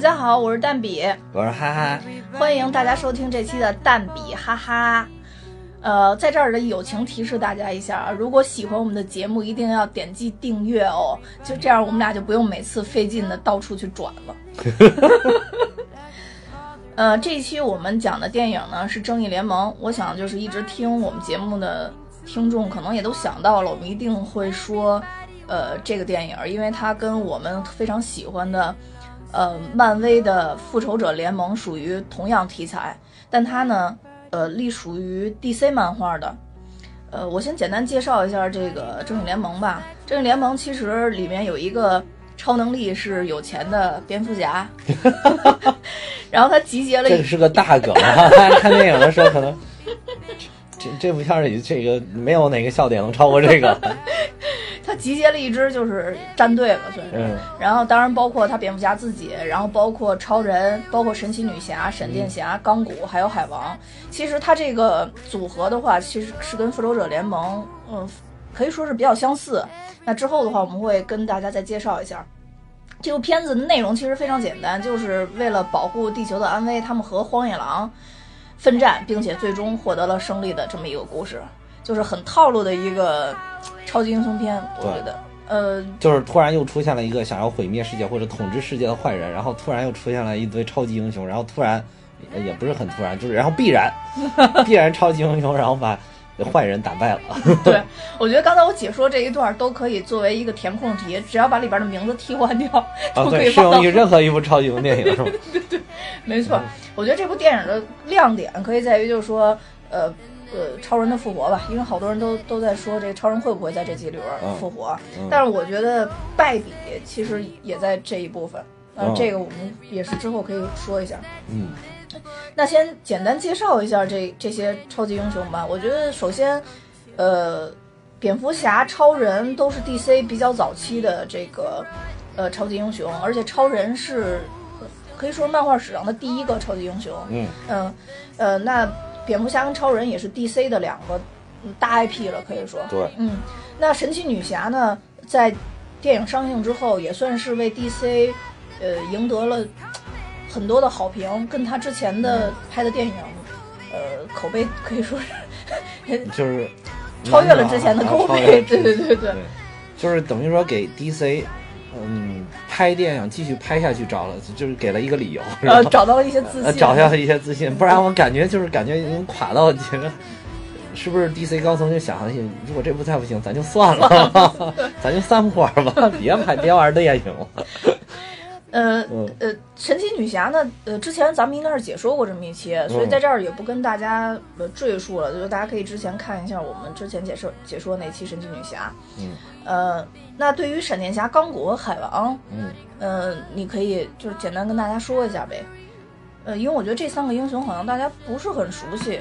家好，我是蛋比，我是哈哈，欢迎大家收听这期的蛋比哈哈。呃，在这儿的友情提示大家一下啊，如果喜欢我们的节目，一定要点击订阅哦，就这样我们俩就不用每次费劲的到处去转了。呃，这一期我们讲的电影呢是《正义联盟》，我想就是一直听我们节目的听众可能也都想到了，我们一定会说，呃，这个电影，因为它跟我们非常喜欢的，呃，漫威的《复仇者联盟》属于同样题材，但它呢，呃，隶属于 DC 漫画的。呃，我先简单介绍一下这个正义联盟吧。正义联盟其实里面有一个超能力是有钱的蝙蝠侠，然后他集结了一这个是个大梗 看电影的时候可能这这部片儿里这个没有哪个笑点能超过这个。他集结了一支就是战队吧，算是。嗯然后当然包括他蝙蝠侠自己，然后包括超人，包括神奇女侠、闪电侠、钢骨，还有海王。其实他这个组合的话，其实是跟复仇者联盟，嗯，可以说是比较相似。那之后的话，我们会跟大家再介绍一下。这部片子的内容其实非常简单，就是为了保护地球的安危，他们和荒野狼奋战，并且最终获得了胜利的这么一个故事，就是很套路的一个超级英雄片，我觉得。呃，就是突然又出现了一个想要毁灭世界或者统治世界的坏人，然后突然又出现了一堆超级英雄，然后突然呃也不是很突然，就是然后必然 必然超级英雄，然后把坏人打败了。对，我觉得刚才我解说这一段都可以作为一个填空题，只要把里边的名字替换掉，啊，对，都可以放到适用于任何一部超级英雄电影，是吧？没错，我觉得这部电影的亮点可以在于，就是说，呃呃，超人的复活吧，因为好多人都都在说这个超人会不会在这集里边嗯复活，嗯但是我觉得败笔其实也在这一部分，呃，嗯这个我们也是之后可以说一下。嗯那先简单介绍一下这这些超级英雄吧。我觉得首先，呃，蝙蝠侠、超人都是 DC 比较早期的这个呃超级英雄，而且超人是呃可以说是漫画史上的第一个超级英雄。嗯嗯呃，那蝙蝠侠跟超人也是 DC 的两个嗯大 IP 了，可以说。对，嗯，那神奇女侠呢，在电影上映之后，也算是为 DC 呃赢得了很多的好评，跟他之前的拍的电影，呃，口碑可以说是 就是超越了之前的口碑。对对对对，就是等于说给 DC，嗯，拍电影继续拍下去找了，就是给了一个理由，呃，找到了一些自呃，信。找到了一些自信，不然我感觉就是感觉已经垮到这个，是不是 DC 高层就想了，如果这部再不行，咱就算了，咱就散伙吧，别拍别玩电影了。呃嗯呃，神奇女侠呢，呃，之前咱们应该是解说过这么一期，所以嗯在这儿也不跟大家呃赘述了，就是大家可以之前看一下我们之前解说解说那期神奇女侠。嗯呃，那对于闪电侠、钢骨和海王，嗯呃，你可以就是简单跟大家说一下呗。呃，因为我觉得这三个英雄好像大家不是很熟悉，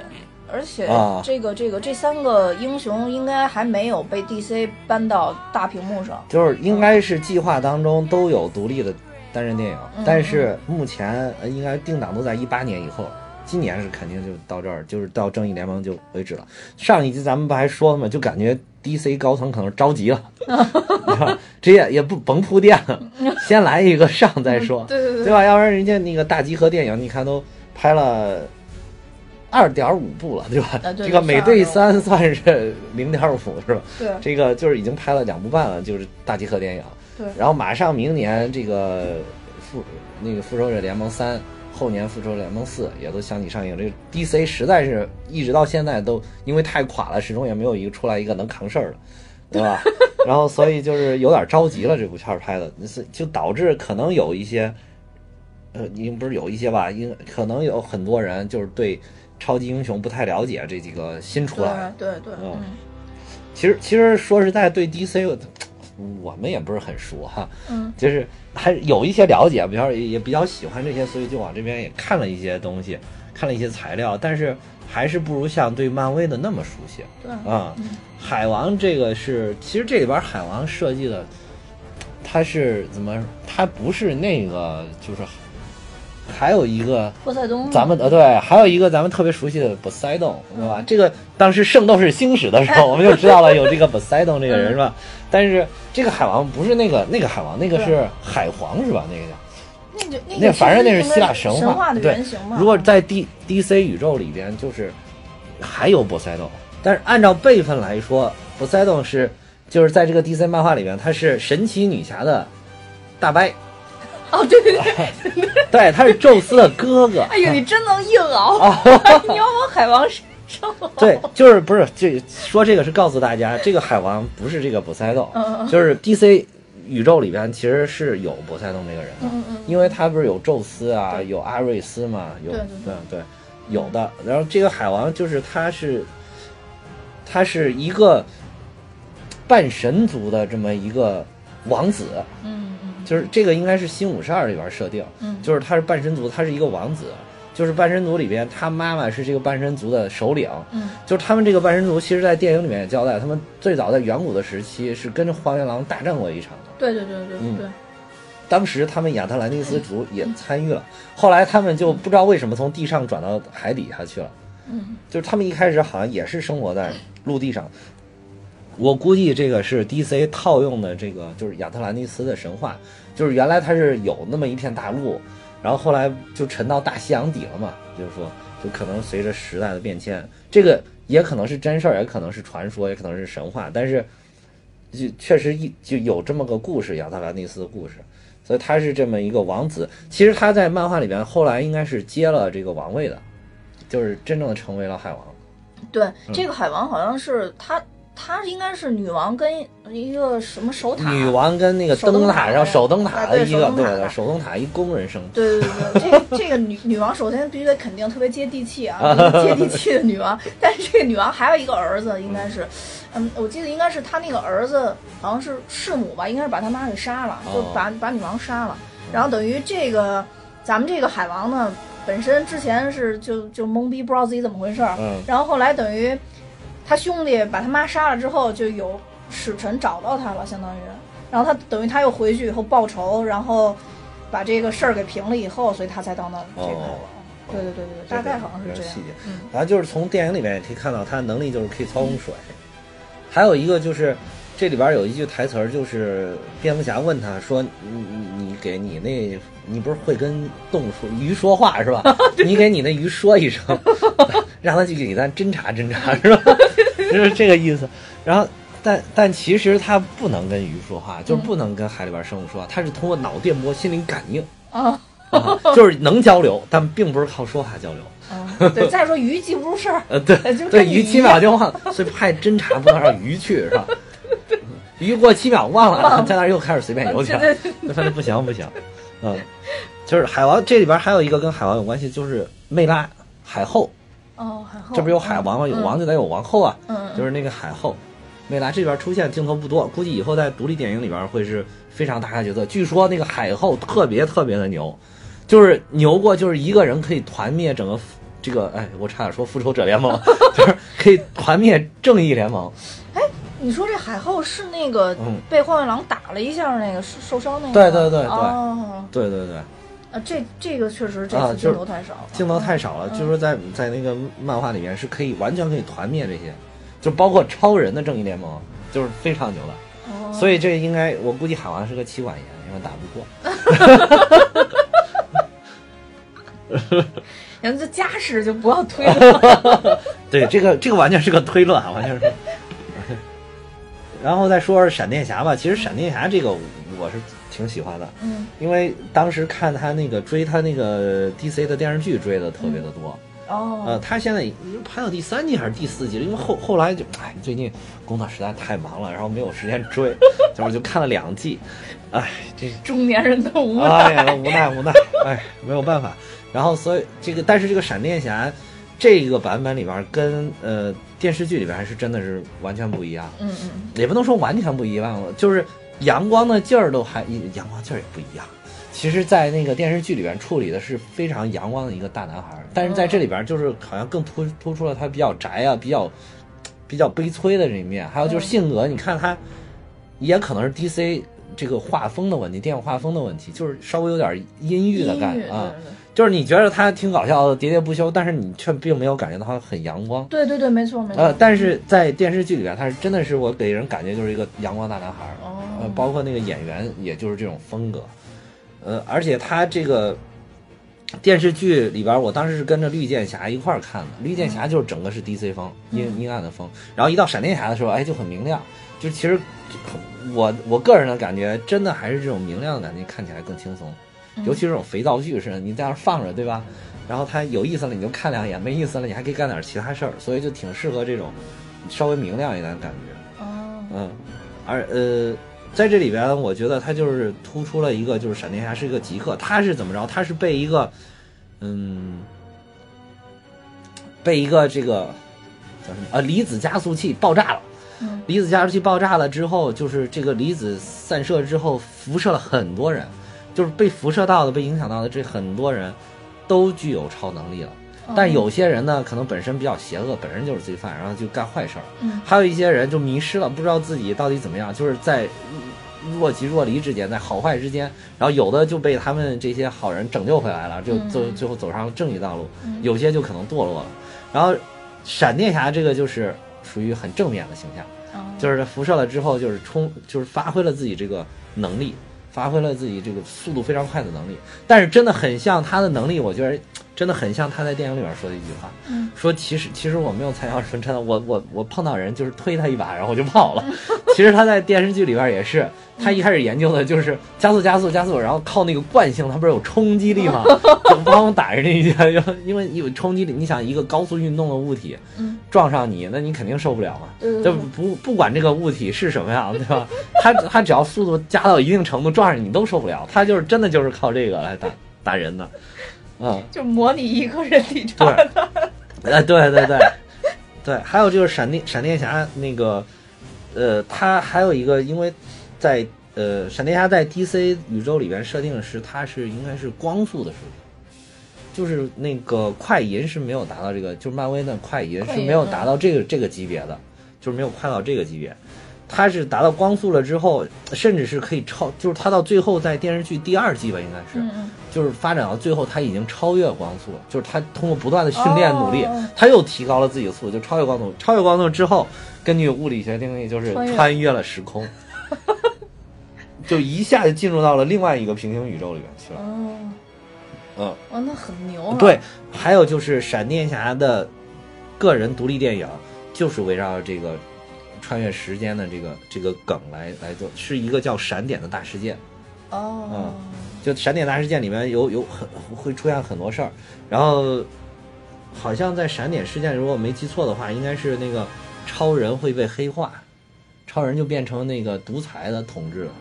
而且啊这个、这个这三个英雄应该还没有被 DC 搬到大屏幕上。就是应该是计划当中都有独立的单人电影，嗯但是目前呃应该定档都在一八年以后。今年是肯定就到这儿，就是到正义联盟就为止了。上一集咱们不还说了吗？就感觉 DC 高层可能着急了，这也也不甭铺垫了，先来一个上再说，对对对对吧？要不然人家那个大集合电影，你看都拍了二点五部了，对吧？啊对这个美队2.5三算是零点五，是吧？对这个就是已经拍了两部半了，就是大集合电影。对然后马上明年这个复那个复仇者联盟三，后年复仇者联盟四也都相继上映。这个 DC 实在是一直到现在都因为太垮了，始终也没有一个出来一个能扛事儿的，对吧？然后所以就是有点着急了，这部片儿拍的，是就导致可能有一些，呃，应不是有一些吧，应可能有很多人就是对超级英雄不太了解这几个新出来的。对对对，嗯嗯，其实其实说实在，对 DC 我我们也不是很熟哈，嗯，就是还有一些了解，比较也比较喜欢这些，所以就往这边也看了一些东西，看了一些材料，但是还是不如像对漫威的那么熟悉对，啊。海王这个是，其实这里边海王设计的，他是怎么？他不是那个，就是还有一个。波塞冬，咱们呃对，还有一个咱们特别熟悉的波塞冬，对吧？这个当时《圣斗士星矢》的时候，我们就知道了有这个波塞冬这个人是吧？但是这个海王不是那个那个海王，那个是海皇是吧？那个叫那就那那个反正那是希腊神神话的对原型嘛。如果在 D D C 宇宙里边，就是还有波塞冬，但是按照辈分来说，波塞冬是就是在这个 D C 漫画里边，他是神奇女侠的大伯，哦，对对对，对，他是宙斯的哥哥。哎呦，你真能硬熬，你要往海王。对，就是不是这说这个是告诉大家，这个海王不是这个波塞冬，就是 D C 宇宙里边其实是有波塞冬这个人的，因为他不是有宙斯啊，有阿瑞斯嘛，有对对有的。然后这个海王就是他是他是一个半神族的这么一个王子，就是这个应该是新五十二里边设定，嗯。就是他是半神族，他是一个王子，就是半身族里边他妈妈是这个半身族的首领，嗯就是他们这个半身族，其实在电影里面也交代，他们最早在远古的时期是跟着荒原狼大战过一场的。对对对对嗯对，当时他们亚特兰蒂斯族也参与了，后来他们就不知道为什么从地上转到海底下去了。嗯就是他们一开始好像也是生活在陆地上。我估计这个是 DC 套用的这个就是亚特兰蒂斯的神话，就是原来它是有那么一片大陆，然后后来就沉到大西洋底了嘛，就是说就可能随着时代的变迁，这个也可能是真事儿，也可能是传说，也可能是神话，但是就确实一就有这么个故事，亚特兰蒂斯的故事。所以他是这么一个王子，其实他在漫画里边后来应该是接了这个王位的，就是真正的成为了海王。对，这个海王好像是他，他应该是女王跟一个什么守塔。女王跟那个灯塔灯塔上守灯塔的一个对对守灯塔的手灯塔一工人生对对对这个 这个女女王首先必须得肯定特别接地气啊，接地气的女王。但是这个女王还有一个儿子，应该是，嗯，我记得应该是她那个儿子好像是弑母吧，应该是把他妈给杀了，就哦把把女王杀了。然后等于这个咱们这个海王呢，本身之前是就就懵逼，不知道自己怎么回事儿，嗯然后后来等于他兄弟把他妈杀了之后，就有使臣找到他了，相当于，然后他等于他又回去以后报仇，然后把这个事儿给平了以后，所以他才到到这个对对对对，大概好像是这样细节。。嗯然后就是从电影里面也可以看到他的能力就是可以操控水，还有一个就是这里边有一句台词儿，就是蝙蝠侠问他说：“你你你给你那，你不是会跟动物说鱼说话是吧？你给你那鱼说一声，让他去给咱侦查侦查是吧？就是这个意思。然后。但但其实他不能跟鱼说话，就是不能跟海里边生物说话，他是通过脑电波、心灵感应，啊啊，就是能交流，但并不是靠说话交流。啊，对，再说鱼记不住事儿，呃，对呃就对，鱼鱼七秒就忘了，所以派侦察不能让鱼去，是吧？鱼过七秒忘了，在那儿又开始随便游去了对对，那反正不行不行，嗯，就是海王这里边还有一个跟海王有关系，就是魅拉海后，哦，海后，这不有海王吗？有王就得有王后啊，嗯，嗯，就是那个海后。美拉这边出现镜头不多，估计以后在独立电影里边会是非常大的角色。据说那个海后特别特别的牛，就是牛过就是一个人可以团灭整个这个，哎，我差点说复仇者联盟，就是可以团灭正义联盟。哎你说这海后是那个嗯被荒原狼打了一下那个受受伤那个？对对对对哦，对对对，啊，这这个确实这次镜头太少了，镜头太少了，嗯据说在在那个漫画里面是可以完全可以团灭这些，就包括超人的正义联盟，就是非常牛的。哦 所以这应该我估计海王是个妻管严，因为打不过。人家家事就不要推了。对，这个这个完全是个推论啊，完全是。然后再说说闪电侠吧，其实闪电侠这个我是挺喜欢的，嗯因为当时看他那个追他那个 DC 的电视剧追的特别的多。哦，呃，他现在已经拍到第三季还是第四季了，因为后后来就哎，最近工作实在太忙了，然后没有时间追，然后就看了两季，哎，这中年人的无哎奈。呀，无奈无奈，哎，没有办法。然后所以这个，但是这个闪电侠这个版本里边跟呃电视剧里边还是真的是完全不一样，嗯嗯也不能说完全不一样了，就是阳光的劲儿都还阳光劲儿也不一样。其实，在那个电视剧里边处理的是非常阳光的一个大男孩，但是在这里边就是好像更突突出了他比较宅啊，比较比较悲催的这一面，还有就是性格，你看他也可能是 DC 这个画风的问题，电影画风的问题，就是稍微有点阴郁的感觉啊。就是你觉得他挺搞笑的，喋喋不休，但是你却并没有感觉到他很阳光。对对对对，没错没错。呃，但是在电视剧里边，他是真的是我给人感觉就是一个阳光大男孩儿。哦呃，包括那个演员，也就是这种风格。呃，而且他这个电视剧里边，我当时是跟着绿箭侠一块儿看的。绿箭侠就是整个是 DC 风，阴阴暗的风。然后一到闪电侠的时候，哎，就很明亮。就其实我我个人的感觉，真的还是这种明亮的感觉看起来更轻松。尤其是这种肥皂剧似的，你在那儿放着，对吧？然后它有意思了，你就看两眼；没意思了，你还可以干点其他事儿。所以就挺适合这种稍微明亮一点的感觉。哦，嗯，而呃，在这里边，我觉得它就是突出了一个，就是闪电侠是一个极客，他是怎么着？他是被一个，嗯，被一个这个叫什么啊离子加速器爆炸了。嗯离子加速器爆炸了之后，就是这个离子散射之后，辐射了很多人，就是被辐射到的、被影响到的这很多人，都具有超能力了。但有些人呢，可能本身比较邪恶，本身就是罪犯，然后就干坏事儿。嗯还有一些人就迷失了，不知道自己到底怎么样，就是在若即若离之间，在好坏之间，然后有的就被他们这些好人拯救回来了，就嗯最最后走上了正义道路嗯；有些就可能堕落了。然后闪电侠这个就是属于很正面的形象，哦就是辐射了之后，就是冲，就是发挥了自己这个能力，发挥了自己这个速度非常快的能力。但是真的很像他的能力，我觉得真的很像他在电影里面说的一句话，嗯说其实其实我没有采药纯真，我我我碰到人就是推他一把，然后我就跑了。其实他在电视剧里边也是，他一开始研究的就是加速加速加速，然后靠那个惯性，他不是有冲击力吗？就帮打人家一下，就 因为有冲击力，你想一个高速运动的物体嗯撞上你，那你肯定受不了嘛。就不不管这个物体是什么样，对吧？他他只要速度加到一定程度，撞上你都受不了。他就是真的就是靠这个来打打人的，嗯，就模拟一个人体对差的。哎，对对对对，还有就是闪电闪电侠那个，呃，他还有一个，因为在呃闪电侠在 DC 宇宙里边设定的是他是应该是光速的速度。就是那个快银是没有达到这个，就是漫威的快银是没有达到这个这个级别的，就是没有快到这个级别。它是达到光速了之后，甚至是可以超，就是它到最后在电视剧第二季吧，应该是，就是发展到最后，他已经超越光速了，就是他通过不断的训练努力哦，他又提高了自己的速度，就超越光速。超越光速之后，根据物理学定律，就是穿越穿越了时空，就一下就进入到了另外一个平行宇宙里面去了。哦嗯，哦，那很牛啊。对，还有就是闪电侠的个人独立电影，就是围绕这个穿越时间的这个这个梗来来做，是一个叫闪点的大事件。哦，嗯就闪点大事件里面有有很会出现很多事儿，然后好像在闪点事件，如果没记错的话，应该是那个超人会被黑化，超人就变成那个独裁的统治了。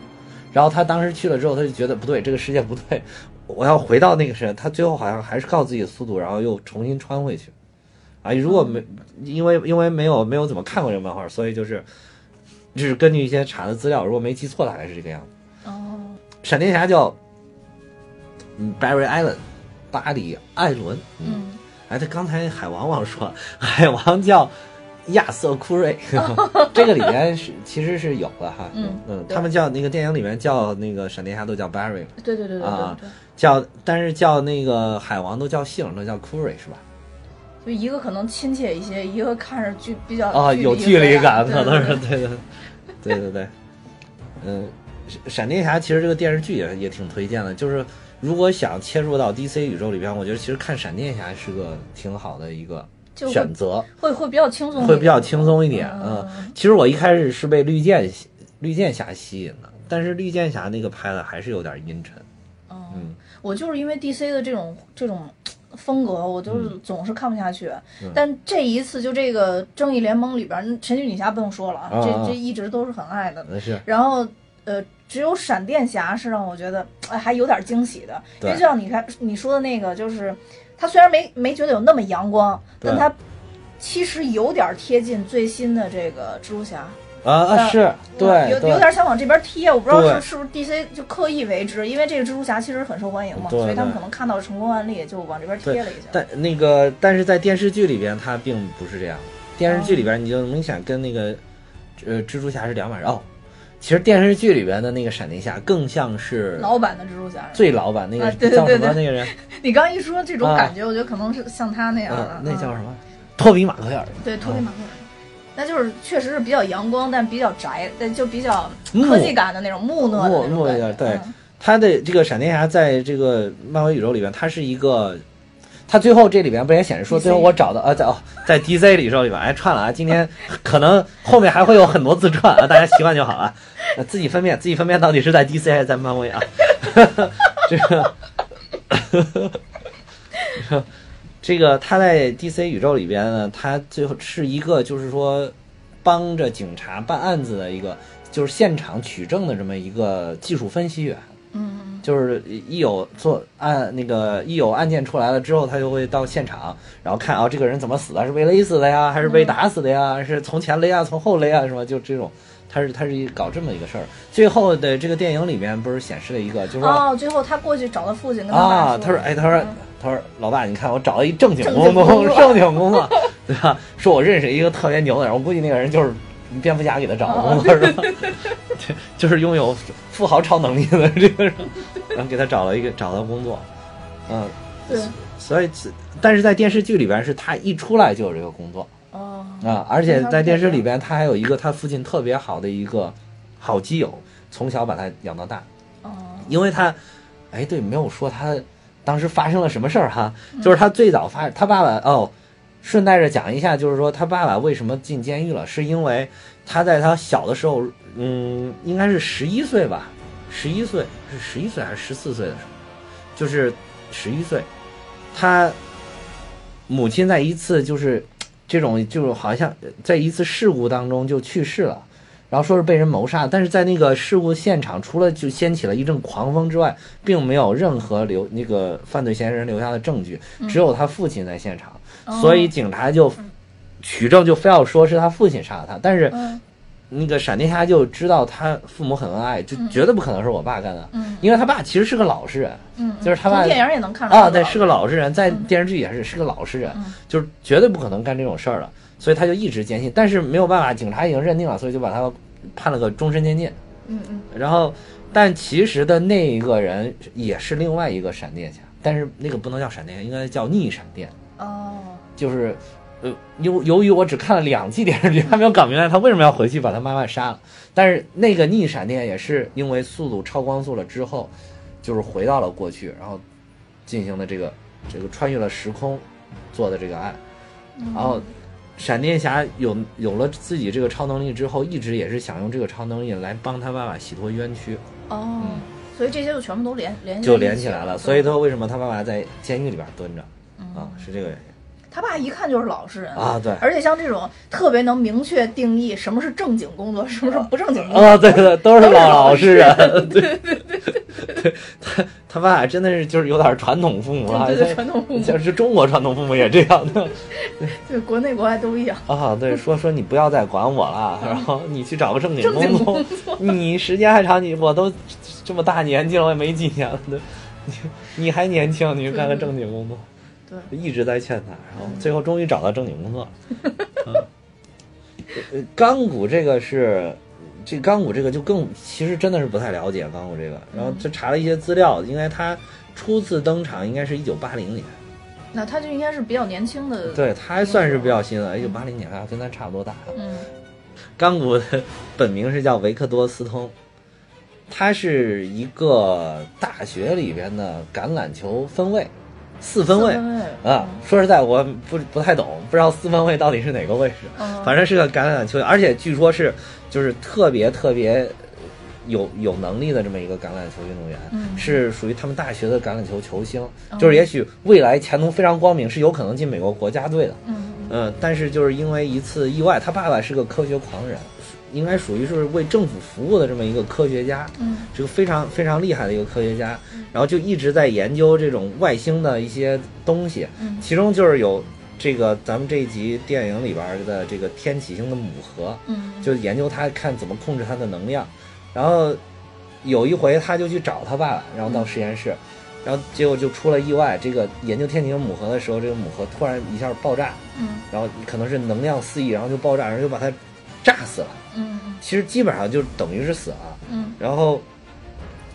然后他当时去了之后，他就觉得不对，这个世界不对，我要回到那个时代。他最后好像还是靠自己的速度，然后又重新穿回去。啊，如果没因为因为没有没有怎么看过这个漫画，所以就是就是根据一些查的资料，如果没记错，大概是这个样子。哦，闪电侠叫嗯 Barry Allen，巴里艾伦。嗯，哎，他刚才海王忘说了，海王叫亚瑟库瑞，这个里面是其实是有的哈。嗯嗯，他们叫那个电影里面叫那个闪电侠都叫 Barry，对对对对啊对对，叫但是叫那个海王都叫姓，都叫库瑞是吧？就一个可能亲切一些，一个看着距比较啊，有距距离感，可能是对对对对对对，嗯，闪闪电侠其实这个电视剧也也挺推荐的，就是如果想切入到 DC 宇宙里边，我觉得其实看闪电侠是个挺好的一个选择，会会比较轻松，会比较轻松一点。嗯嗯，其实我一开始是被绿箭绿箭侠吸引的，但是绿箭侠那个拍的还是有点阴沉。嗯我就是因为 DC 的这种这种风格，我就是嗯。总是看不下去。但这一次就这个正义联盟里边，神奇女侠不用说了啊，啊啊。这这一直都是很爱的。那是然后呃，只有闪电侠是让我觉得哎还有点惊喜的，因为就像你看你说的那个，就是他虽然没没觉得有那么阳光，但他其实有点贴近最新的这个蜘蛛侠。啊啊呃是，对对有有点想往这边贴，我不知道是是不是 DC 就刻意为之，因为这个蜘蛛侠其实很受欢迎嘛，所以他们可能看到了成功案例，就往这边贴了一下。但那个，但是在电视剧里边，他并不是这样。电视剧里边，你就明显跟那个呃蜘蛛侠是两码事哦。其实电视剧里边的那个闪电侠更像是老版的蜘蛛侠，最老版那个啊对对叫什么那个人 你刚一说这种啊感觉，我觉得可能是像他那样的啊，，那叫嗯什么？托比马奎尔。对托比马奎尔。那就是确实是比较阳光，但比较宅，但就比较木科技感的那种木讷的木。木一点对嗯他的这个闪电侠在这个漫威宇宙里边，他是一个，他最后这里边不也显示说，最后我找到啊在哦在 DC 里宙里边哎串了啊，今天可能后面还会有很多自串啊，大家习惯就好啊，呃自己分辨自己分辨到底是在 DC 还是在漫威啊，这个。这个他在 DC 宇宙里边呢，他最后是一个就是说帮着警察办案子的一个，就是现场取证的这么一个技术分析员。嗯，就是一有做案那个一有案件出来了之后，他就会到现场，然后看啊这个人怎么死的，是被勒死的呀，还是被打死的呀，是从前勒啊，从后勒啊，什么？就这种，他是他是一搞这么一个事儿。最后的这个电影里面不是显示了一个，就是说、哦，最后他过去找他父亲，跟他说他说，哎，他说嗯，他说，老爸，你看我找了一正经工作，正经工作，对吧？说我认识一个特别牛的人，我估计那个人就是蝙蝠侠给他找的工作，是吧？对，就是拥有富豪超能力的这个人，然后给他找了一个找到工作，嗯，对，所以，但是在电视剧里边是他一出来就有这个工作哦，啊，而且在电视里边他还有一个他父亲特别好的一个好基友，从小把他养到大，哦，因为他，哎，对，没有说他当时发生了什么事儿哈，就是他最早发他爸爸哦，顺带着讲一下，就是说他爸爸为什么进监狱了，是因为他在他小的时候，嗯，应该是十一岁吧，十一岁是十一岁还是十四岁的时候，就是十一岁，他母亲在一次就是这种就是好像在一次事故当中就去世了。然后说是被人谋杀，但是在那个事故现场，除了就掀起了一阵狂风之外，并没有任何留那个犯罪嫌疑人留下的证据，只有他父亲在现场，哦。所以警察就取证，就非要说是他父亲杀了他。但是嗯。那个闪电侠就知道他父母很恩爱，就绝对不可能是我爸干的，嗯。因为他爸其实是个老实人嗯，就是他爸电影也能看出啊，对，是个老实人，在电视剧也是是个老实人，嗯。就是绝对不可能干这种事儿的，所以他就一直坚信，但是没有办法，警察已经认定了，所以就把他判了个终身监禁。嗯嗯然后，但其实的那一个人也是另外一个闪电侠，但是那个不能叫闪电侠，应该叫逆闪电，哦，就是。呃，由由于我只看了两季电视剧，还没有搞明白他为什么要回去把他妈妈杀了。但是那个逆闪电也是因为速度超光速了之后，就是回到了过去，然后进行的这个这个穿越了时空做的这个案。然后，闪电侠有有了自己这个超能力之后，一直也是想用这个超能力来帮他爸爸洗脱冤屈，哦，所以这些就全部都连连嗯就连起来了。所以他为什么他爸爸在监狱里边蹲着啊？是这个原因他爸一看就是老实人啊对而且像这种特别能明确定义什么是正经工作，什么是不正经工作，啊，对对，都是老老实人，对对对，他他爸真的是就是有点传统父母了，对对对传统父母就是中国传统父母也这样的 对，国内国外都一样。啊，对，说说你不要再管我了，然后你去找个正经工作，你时间还长，你我都这么大年纪了，我也没几年了，对你你还年轻，你去干个正经工作，对，一直在劝他，然后最后终于找到正经工作了。嗯。呃钢骨这个是，这个钢骨这个就更其实真的是不太了解钢骨这个，然后就查了一些资料，应该他初次登场应该是一九八零年，那他就应该是比较年轻的，，对他还算是比较新的，一九八零年啊，跟咱差不多大。嗯。钢骨的本名是叫维克多·斯通，他是一个大学里边的橄榄球分位，四分位。四分位。啊。说实在，我不不太懂，不知道四分位到底是哪个位置，嗯。反正是个橄榄球员，而且据说是就是特别特别有有能力的这么一个橄榄球运动员，嗯。是属于他们大学的橄榄球球星，哦就是也许未来前途非常光明，是有可能进美国国家队的。嗯。嗯，但是就是因为一次意外，他爸爸是个科学狂人，应该属于是为政府服务的这么一个科学家，嗯是个非常非常厉害的一个科学家，然后就一直在研究这种外星的一些东西，嗯其中就是有这个咱们这一集电影里边的这个天启星的母核，嗯就研究它看怎么控制它的能量。然后有一回他就去找他爸爸，然后到实验室，然后结果就出了意外。这个研究天启星母核的时候，这个母核突然一下爆炸，嗯然后可能是能量四溢，然后就爆炸，然后就把它炸死了。嗯其实基本上就等于是死了。嗯然后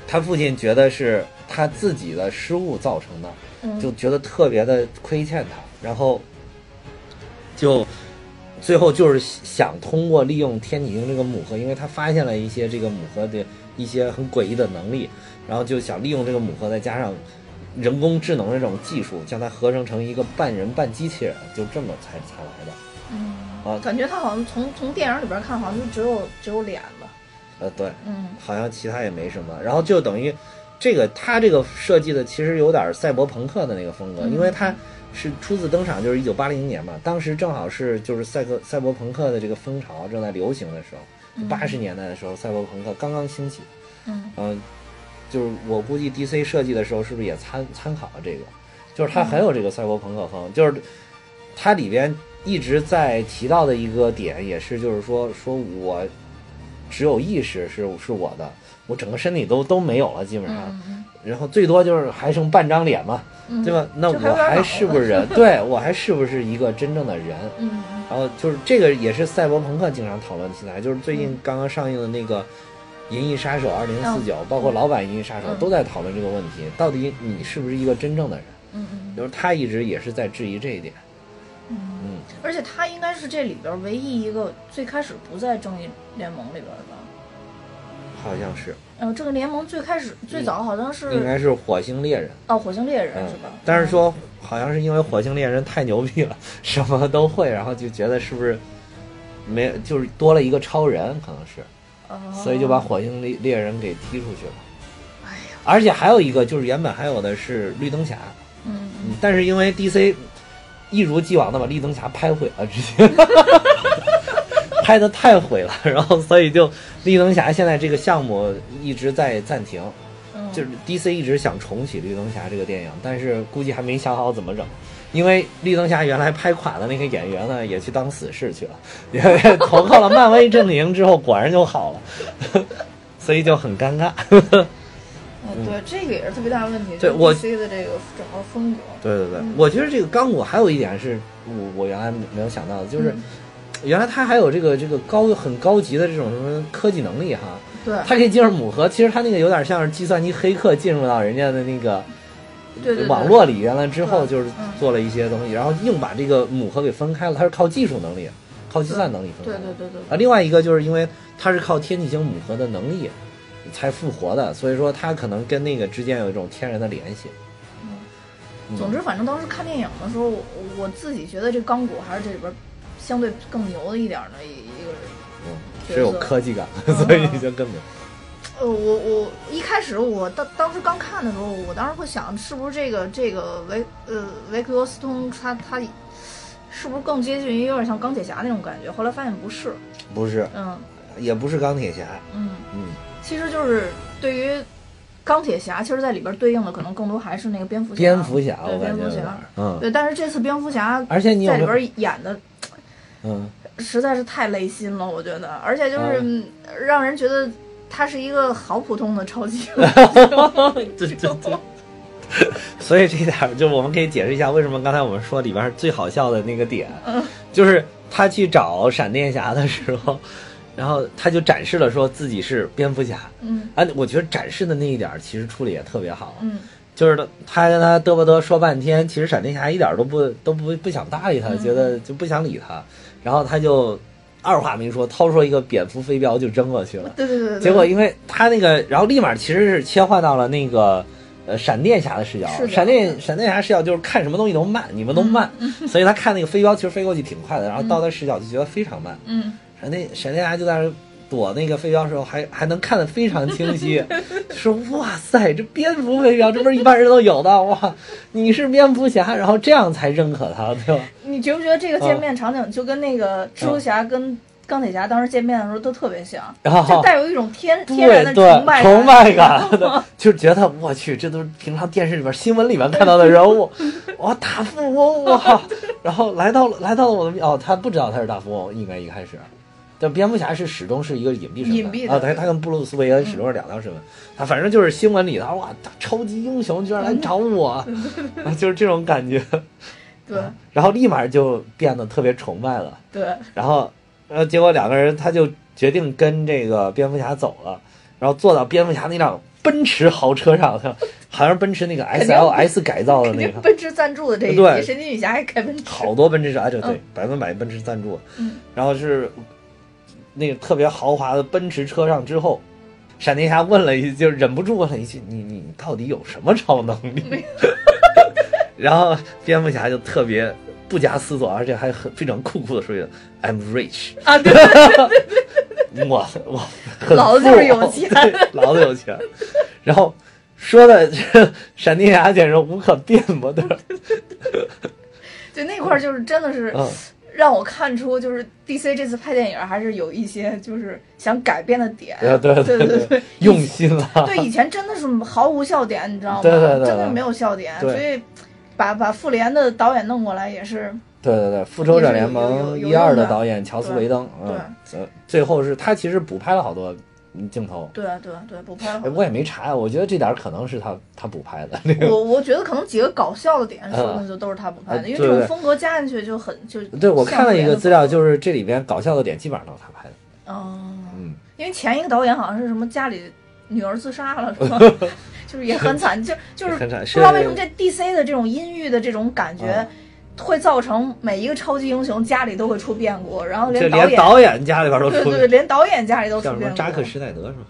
他父亲觉得是他自己的失误造成的，嗯，就觉得特别的亏欠他，然后就最后就是想通过利用天启星这个母核，因为他发现了一些这个母核的一些很诡异的能力，然后就想利用这个母核，再加上人工智能的这种技术，将它合成成一个半人半机器人，就这么才才来的。嗯啊。感觉他好像从从电影里边看，好像就只有只有脸吧。呃，对，嗯。好像其他也没什么，然后就等于这个他这个设计的其实有点赛博朋克的那个风格，嗯。因为他是初次登场就是一九八零年嘛，当时正好是就是赛克赛博朋克的这个风潮正在流行的时候，八十年代的时候赛博朋克刚刚兴起，嗯。嗯、就是我估计 DC 设计的时候是不是也参参考了这个，就是它很有这个赛博朋克风，就是它里边一直在提到的一个点也是就是说说我只有意识是是我的，我整个身体都都没有了基本上，嗯然后最多就是还剩半张脸嘛，嗯，对吧？那我还是不是人？对我还是不是一个真正的人？然后就是这个也是赛博朋克经常讨论题材，就是最近刚刚上映的那个《银翼杀手二零四九》，包括老版《银翼杀手》嗯都在讨论这个问题：到底你是不是一个真正的人？嗯嗯就是他一直也是在质疑这一点。嗯，嗯，而且他应该是这里边唯一一个最开始不在正义联盟里边的吧？好像是，呃，正义联盟最开始最早好像是应该是火星猎人。哦，火星猎人嗯。是吧？但是说好像是因为火星猎人太牛逼了，什么都会，然后就觉得是不是没就是多了一个超人，可能是，哦，所以就把火星猎猎人给踢出去了。哎呀，而且还有一个就是原本还有的是绿灯侠，嗯。嗯，但是因为 DC 一如既往的把绿灯侠拍毁了，直接拍的太毁了，然后所以就绿灯侠现在这个项目一直在暂停，嗯，就是 DC 一直想重启绿灯侠这个电影，但是估计还没想好怎么整。因为绿灯侠原来拍垮的那个演员呢，也去当死士去了，因为投靠了漫威阵营之后，果然就好了，所以就很尴尬。嗯，对，这个也是特别大的问题。对我 DC 的这个整个风格，对对对，我觉得这个钢骨还有一点是我我原来没有想到的，就是嗯。原来它还有这个这个高很高级的这种什么科技能力哈，对，它可以进入母核，其实它那个有点像是计算机黑客进入到人家的那个网络里原来之后，就是嗯。做了一些东西，然后硬把这个母核给分开了，它是靠技术能力，靠计算能力分对开的。对对对啊，另外一个就是因为它是靠天启星母核的能力才复活的，所以说他可能跟那个之间有一种天然的联系。嗯总之，反正当时看电影的时候，我我自己觉得这钢骨还是这里边相对更牛的一点的一一个人。嗯，是有科技感，嗯 所以就更牛。呃，我我一开始我当当时刚看的时候，我当时会想，是不是这个这个维呃维克多斯通他他是不是更接近于有点像钢铁侠那种感觉？后来发现不是，不是，嗯也不是钢铁侠，嗯，嗯，其实就是对于钢铁侠，其实在里边对应的可能更多还是那个蝙蝠侠。蝙蝠侠，对蝙蝠侠嗯，对，但是这次蝙蝠侠而且你在里，边演的嗯，实在是太累心了，我觉得，而且就是让人觉得他是一个好普通的超级英 对对对。所以这点儿就我们可以解释一下，为什么刚才我们说里边儿最好笑的那个点，嗯。就是他去找闪电侠的时候，然后他就展示了说自己是蝙蝠侠，嗯。啊，我觉得展示的那一点儿其实处理也特别好，嗯。就是他他跟他嘚啵嘚说半天，其实闪电侠一点儿都不都不不想搭理他，嗯。觉得就不想理他，然后他就二话没说，掏出一个蝙蝠飞镖就扔过去了。对对对对，结果因为他那个，然后立马其实是切换到了那个呃闪电侠的视角，闪电闪电侠视角就是看什么东西都慢，你们都慢，所以他看那个飞镖其实飞过去挺快的，然后到他视角就觉得非常慢。嗯闪电闪电侠就在那儿躲那个飞镖的时候还还能看得非常清晰，说哇塞，这蝙蝠飞镖这不是一般人都有的哇，你是蝙蝠侠，然后这样才认可他，对吧？你觉不觉得这个见面场景就跟那个蜘蛛侠跟钢铁侠当时见面的时候都特别像，然后就带有一种天天然的崇拜崇拜感。就是觉得我去，这都是平常电视里边、新闻里面看到的人物，哇，大富翁哇，然后来到了来到了我的面哦，他不知道他是大富翁，应该一开始。但蝙蝠侠是始终是一个隐蔽身份啊，他他跟布鲁斯韦恩始终是两条身份，他反正就是新闻里头哇，大超级英雄居然来找我，啊就是这种感觉，对然后立马就变得特别崇拜了。对然后，呃，结果两个人他就决定跟这个蝙蝠侠走了，然后坐到蝙蝠侠那辆奔驰豪车上，好像奔驰那个 SLS 改造的那个，奔驰赞助的这个对，神奇女侠还开奔驰。好多奔驰啊，对对嗯百分百奔驰赞助，嗯然后是那个特别豪华的奔驰车上之后。闪电侠问了一句，就忍不住问了一句：“你你到底有什么超能力？” 然后蝙蝠侠就特别不加思索，而且还很非常酷酷的说一句：“I'm rich。”啊，对对对，我我很老子就是富有钱对老子有钱。然后说的这闪电侠简直无可辩驳的，对那块儿就是真的是嗯，让我看出，就是 DC 这次拍电影还是有一些 就是想改变的点。对对对对对，用心了。对，以前真的是毫无笑点，你知道吗？对对对对真的没有笑点，所以把把复联的导演弄过来也是，对对对，复仇者联盟一二的的导演乔斯维登，嗯，呃，最后是他其实补拍了好多嗯镜头。对啊对啊对，补拍。我也没查，我觉得这点儿可能是他他补拍的。那个，我我觉得可能几个搞笑的点，嗯说不定就都是他补拍的，啊因为这种风格加进去就很就。对我看了一个资料，就是这里边搞笑的点基本上都是他拍的。哦，嗯，因为前一个导演好像是什么家里女儿自杀了，是吧？就是也很惨，就就是不知道为什么这 DC 的这种阴郁的这种感觉啊，会造成每一个超级英雄家里都会出变故，然后连导演连导演家里边都出对对对，连导演家里都出叫什么变故。扎克施耐德是吗？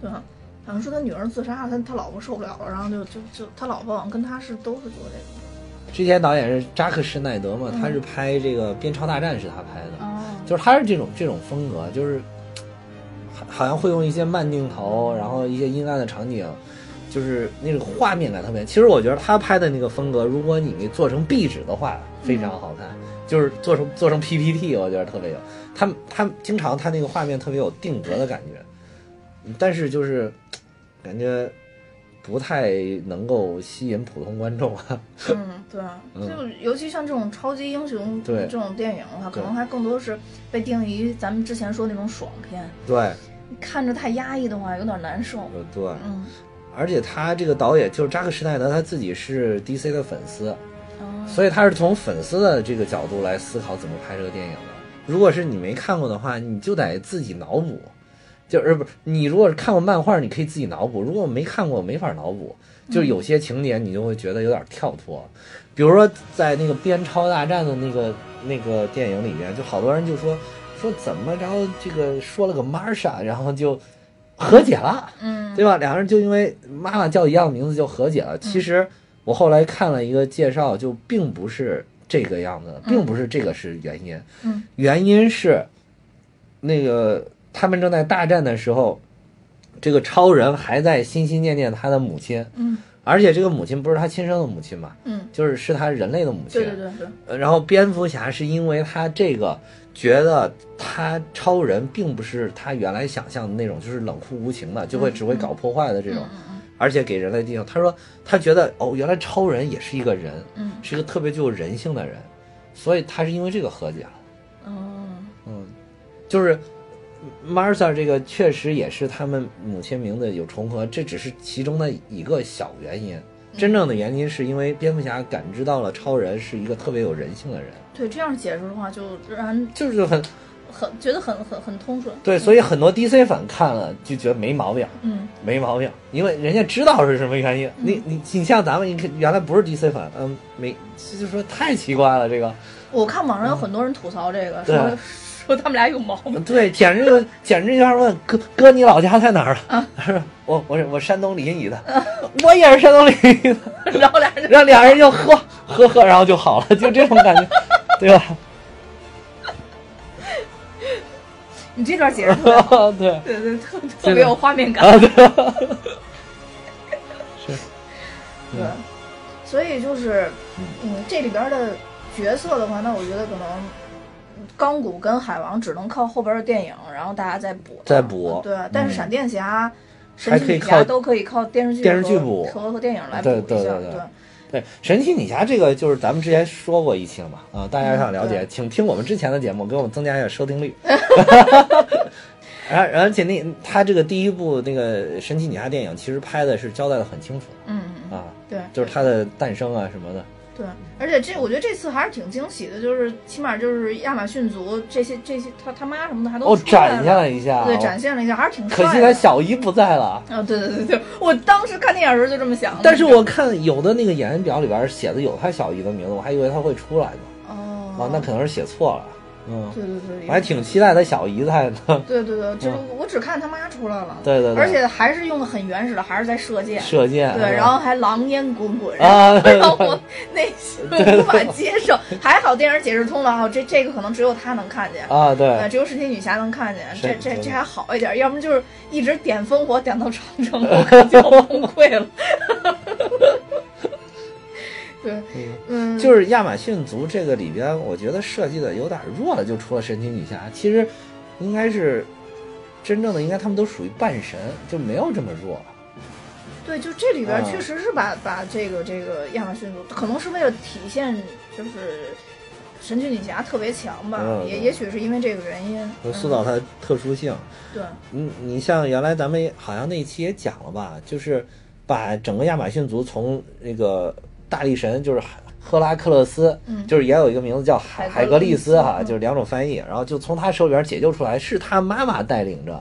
对啊，好像说他女儿自杀了，他他老婆受不了了，然后就就就他老婆好像跟他是都是做这个。之前导演是扎克施耐德嘛，嗯他是拍这个《边超大战》是他拍的，哦，就是他是这种这种风格，就是好好像会用一些慢镜头，然后一些阴暗的场景，就是那个画面感特别。其实我觉得他拍的那个风格，如果你做成壁纸的话，非常好看，就是做成做成 PPT，我觉得特别有。他他经常他那个画面特别有定格的感觉，但是就是感觉不太能够吸引普通观众啊。嗯，对，嗯就尤其像这种超级英雄对这种电影的话，可能还更多是被定义于咱们之前说那种爽片，对，看着太压抑的话有点难受。呃对。嗯，而且他这个导演就是扎克施耐德，他自己是 DC 的粉丝，哦，所以他是从粉丝的这个角度来思考怎么拍这个电影的。如果是你没看过的话，你就得自己脑补。就是不是你如果是看过漫画，你可以自己脑补；如果没看过，没法脑补。就是有些情节你就会觉得有点跳脱，比如说在那个边超大战的那个那个电影里面，就好多人就说说怎么着这个说了个 Marsha，然后就和解了。嗯，对吧？两个人就因为妈妈叫一样的名字就和解了。其实我后来看了一个介绍，就并不是这个样子，并不是这个是原因。嗯，原因是那个他们正在大战的时候，这个超人还在心心念念他的母亲，嗯而且这个母亲不是他亲生的母亲嘛，嗯，就是是他人类的母亲。对对对对，呃然后蝙蝠侠是因为他这个觉得他超人并不是他原来想象的那种，就是冷酷无情的，就会只会搞破坏的这种，嗯而且给人类地方。他说他觉得哦，原来超人也是一个人，嗯是一个特别具有人性的人，所以他是因为这个和解了。嗯哦，嗯，就是 Martha 这个确实也是他们母亲名字有重合，这只是其中的一个小原因。真正的原因是因为蝙蝠侠感知到了超人是一个特别有人性的人，对，这样解释的话就让人就是很很觉得很很很通顺。对，所以很多 DC 粉看了就觉得没毛病，嗯。没毛病，因为人家知道是什么原因。你你你像咱们，你看原来不是 DC 粉，嗯，没就说太奇怪了，这个。我看网上有很多人吐槽这个，对。说说他们俩有毛病。对，简直就简直就像问哥哥，你老家在哪儿啊？他说我我是我山东临沂的，我也是山东临沂的，然后俩人就让俩人就喝喝喝，然后就好了，就这种感觉，对吧？你这段解释特别对对对特特别有画面感。啊，对，是，对，所以就是，嗯，这里边的角色的话，那我觉得可能钢骨跟海王只能靠后边的电影，然后大家再补再补。对，但是嗯闪电侠、神奇女还可以靠侠都可以靠电视剧电视剧和补。和和电影来补对一下。对对对。对，神奇女侠这个就是咱们之前说过一期了嘛，啊、大家想了解，嗯请听我们之前的节目，给我们增加一下收听率。然后，而且那他这个第一部那个神奇女侠电影，其实拍的是交代的很清楚嗯嗯嗯，啊，对，就是它的诞生啊什么的。对，而且这我觉得这次还是挺惊喜的，就是起码就是亚马逊族这些这些他他妈什么的还都哦，展现了一下，对，哦展现了一下，还是挺可。惜他小姨不在了。啊、对对对对，我当时看电影的时候就这么想的。但是我看有的那个演员表里边写的有他小姨的名字，我还以为他会出来呢。哦，啊，那可能是写错了。嗯，对对对，我还挺期待他小姨在的。对对对，就是我只看他妈出来了，对对对而且还是用的很原始的，还是在射箭，射箭。对，然后还狼烟滚滚，啊，让我内心 无法接受。还好电影解释通了，哦，这这个可能只有他能看见。啊，呃，对，只有神奇女侠能看见，这这这还好一点，要不就是一直点烽火点到长城，我就要崩溃了。对，嗯，就是亚马逊族这个里边，我觉得设计的有点弱了，就除了神奇女侠，其实应该是真正的，应该他们都属于半神，就没有这么弱。对，就这里边啊确实是把、把这个这个亚马逊族，可能是为了体现就是神奇女侠特别强吧，也也许是因为这个原因，就塑造它的特殊性。对，你，你像原来咱们好像那一期也讲了吧，就是把整个亚马逊族从那个大力神，就是海赫拉克勒斯，嗯就是也有一个名字叫海海格力斯哈，嗯就是两种翻译，然后就从他手里边解救出来，是他妈妈带领着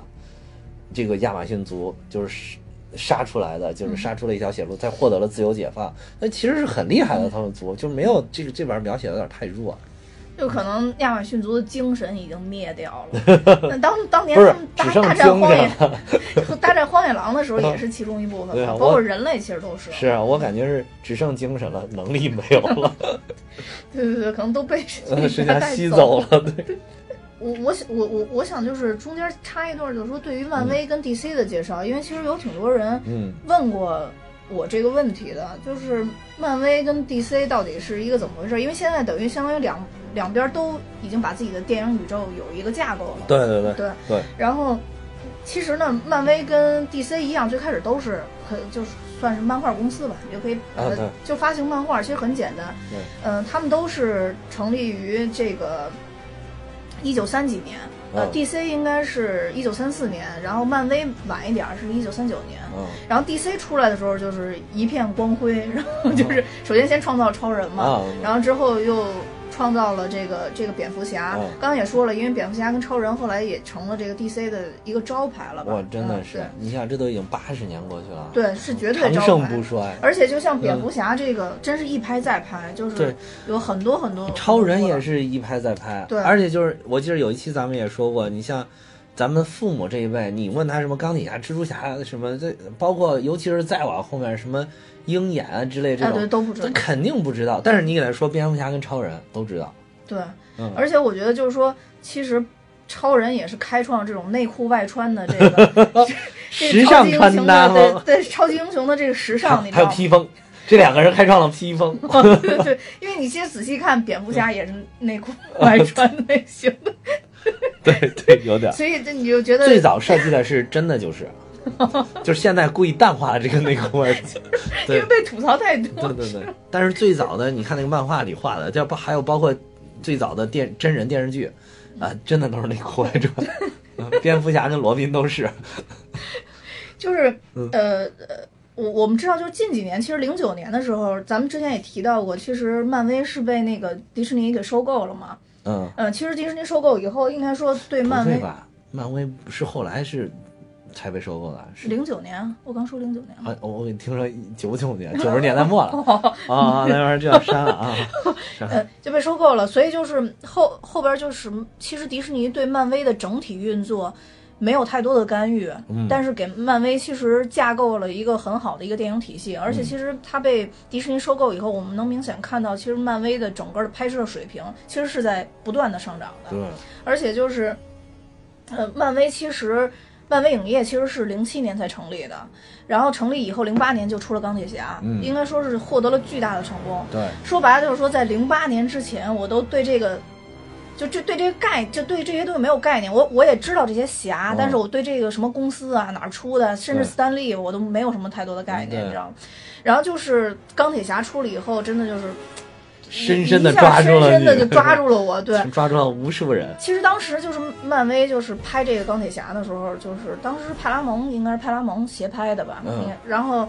这个亚马逊族，就是杀出来的，就是杀出了一条血路，才获得了自由解放。那其实是很厉害的，他们族就没有这个这边描写的有点太弱了。就可能亚马逊族的精神已经灭掉了。那当当年他们大大战荒野 大战荒野狼的时候，也是其中一部分包括人类其实都是。是啊，我感觉是只剩精神了，能力没有了，对对对，可能都被吸走走了。对，我我想我我我想就是中间插一段，就是说对于漫威跟 DC 的介绍，因为其实有挺多人嗯问过我这个问题的，就是漫威跟 DC 到底是一个怎么回事？因为现在等于相当于两两边都已经把自己的电影宇宙有一个架构了。对对对对对，然后其实呢，漫威跟 DC 一样，最开始都是可就是算是漫画公司吧，你就可以把它、啊就发行漫画，其实很简单。对嗯、他们都是成立于这个一九三几年。呃、嗯 d c 应该是一九三四年，然后漫威晚一点儿，是一九三九年。嗯然后 DC 出来的时候就是一片光辉，然后就是首先先创造超人嘛，啊然后之后又创造了这个这个蝙蝠侠。嗯刚刚也说了，因为蝙蝠侠跟超人后来也成了这个 DC 的一个招牌了吧？哇，真的是嗯，你想这都已经八十年过去了，对，是绝对长招牌盛不。衰。而且就像蝙蝠侠这个，真是一拍再拍，就是有很多很多。超人也是，是一拍再拍，对而且就是我记得有一期咱们也说过，你像咱们父母这一辈，你问他什么钢铁侠、蜘蛛侠什么，这包括尤其是再往后面什么鹰眼啊之类这哎，种，对，都不知道。他肯定不知道。但是你给他说蝙蝠侠跟超人都知道，对，嗯而且我觉得就是说，其实超人也是开创这种内裤外穿的这个 时尚穿搭对对超级英雄的这个时尚，你知还有？披风，这两个人开创了披风。对对，因为你其实仔细看，蝙蝠侠也是内裤外穿类型的，对对，有点。所以这你就觉得最早设计的是真的就是，就是现在故意淡化了这个内裤外穿。因为被吐槽太多。对对对，但是最早的你看那个漫画里画的，就包还有包括最早的电真人电视剧，啊，真的都是内裤外穿。嗯 蝙蝠侠跟罗宾都是，就是嗯呃呃，我我们知道，就是近几年，其实零九年的时候，咱们之前也提到过，其实漫威是被那个迪士尼给收购了嘛。嗯，呃，其实迪士尼收购以后，应该说对漫威对吧？漫威是后来是才被收购的，是。零九年，我刚说零九年我我给你听说九九年 九十年代末了。啊，那玩意儿就要删了 啊，呃，就被收购了，所以就是后后边就是，其实迪士尼对漫威的整体运作没有太多的干预，嗯。但是给漫威其实架构了一个很好的一个电影体系，而嗯。且其实它被迪士尼收购以后，我们能明显看到，其实漫威的整个的拍摄水平其实是在不断的上涨的，对，而且就是，呃，漫威其实。漫威影业其实是零七年才成立的，然后成立以后，零八年就出了钢铁侠，嗯应该说是获得了巨大的成功。对，说白了就是说，在零八年之前，我都对这个就这对这个概，就对这些东西没有概念。我我也知道这些侠，嗯但是我对这个什么公司啊、哪儿出的，甚至对斯坦利，我都没有什么太多的概念，你知道吗？然后就是钢铁侠出了以后，真的就是深深的抓住了深深的就抓住了我。对，抓住了无数人。其实当时就是漫威就是拍这个钢铁侠的时候，就是当时是派拉蒙应该是派拉蒙协拍的吧，嗯然后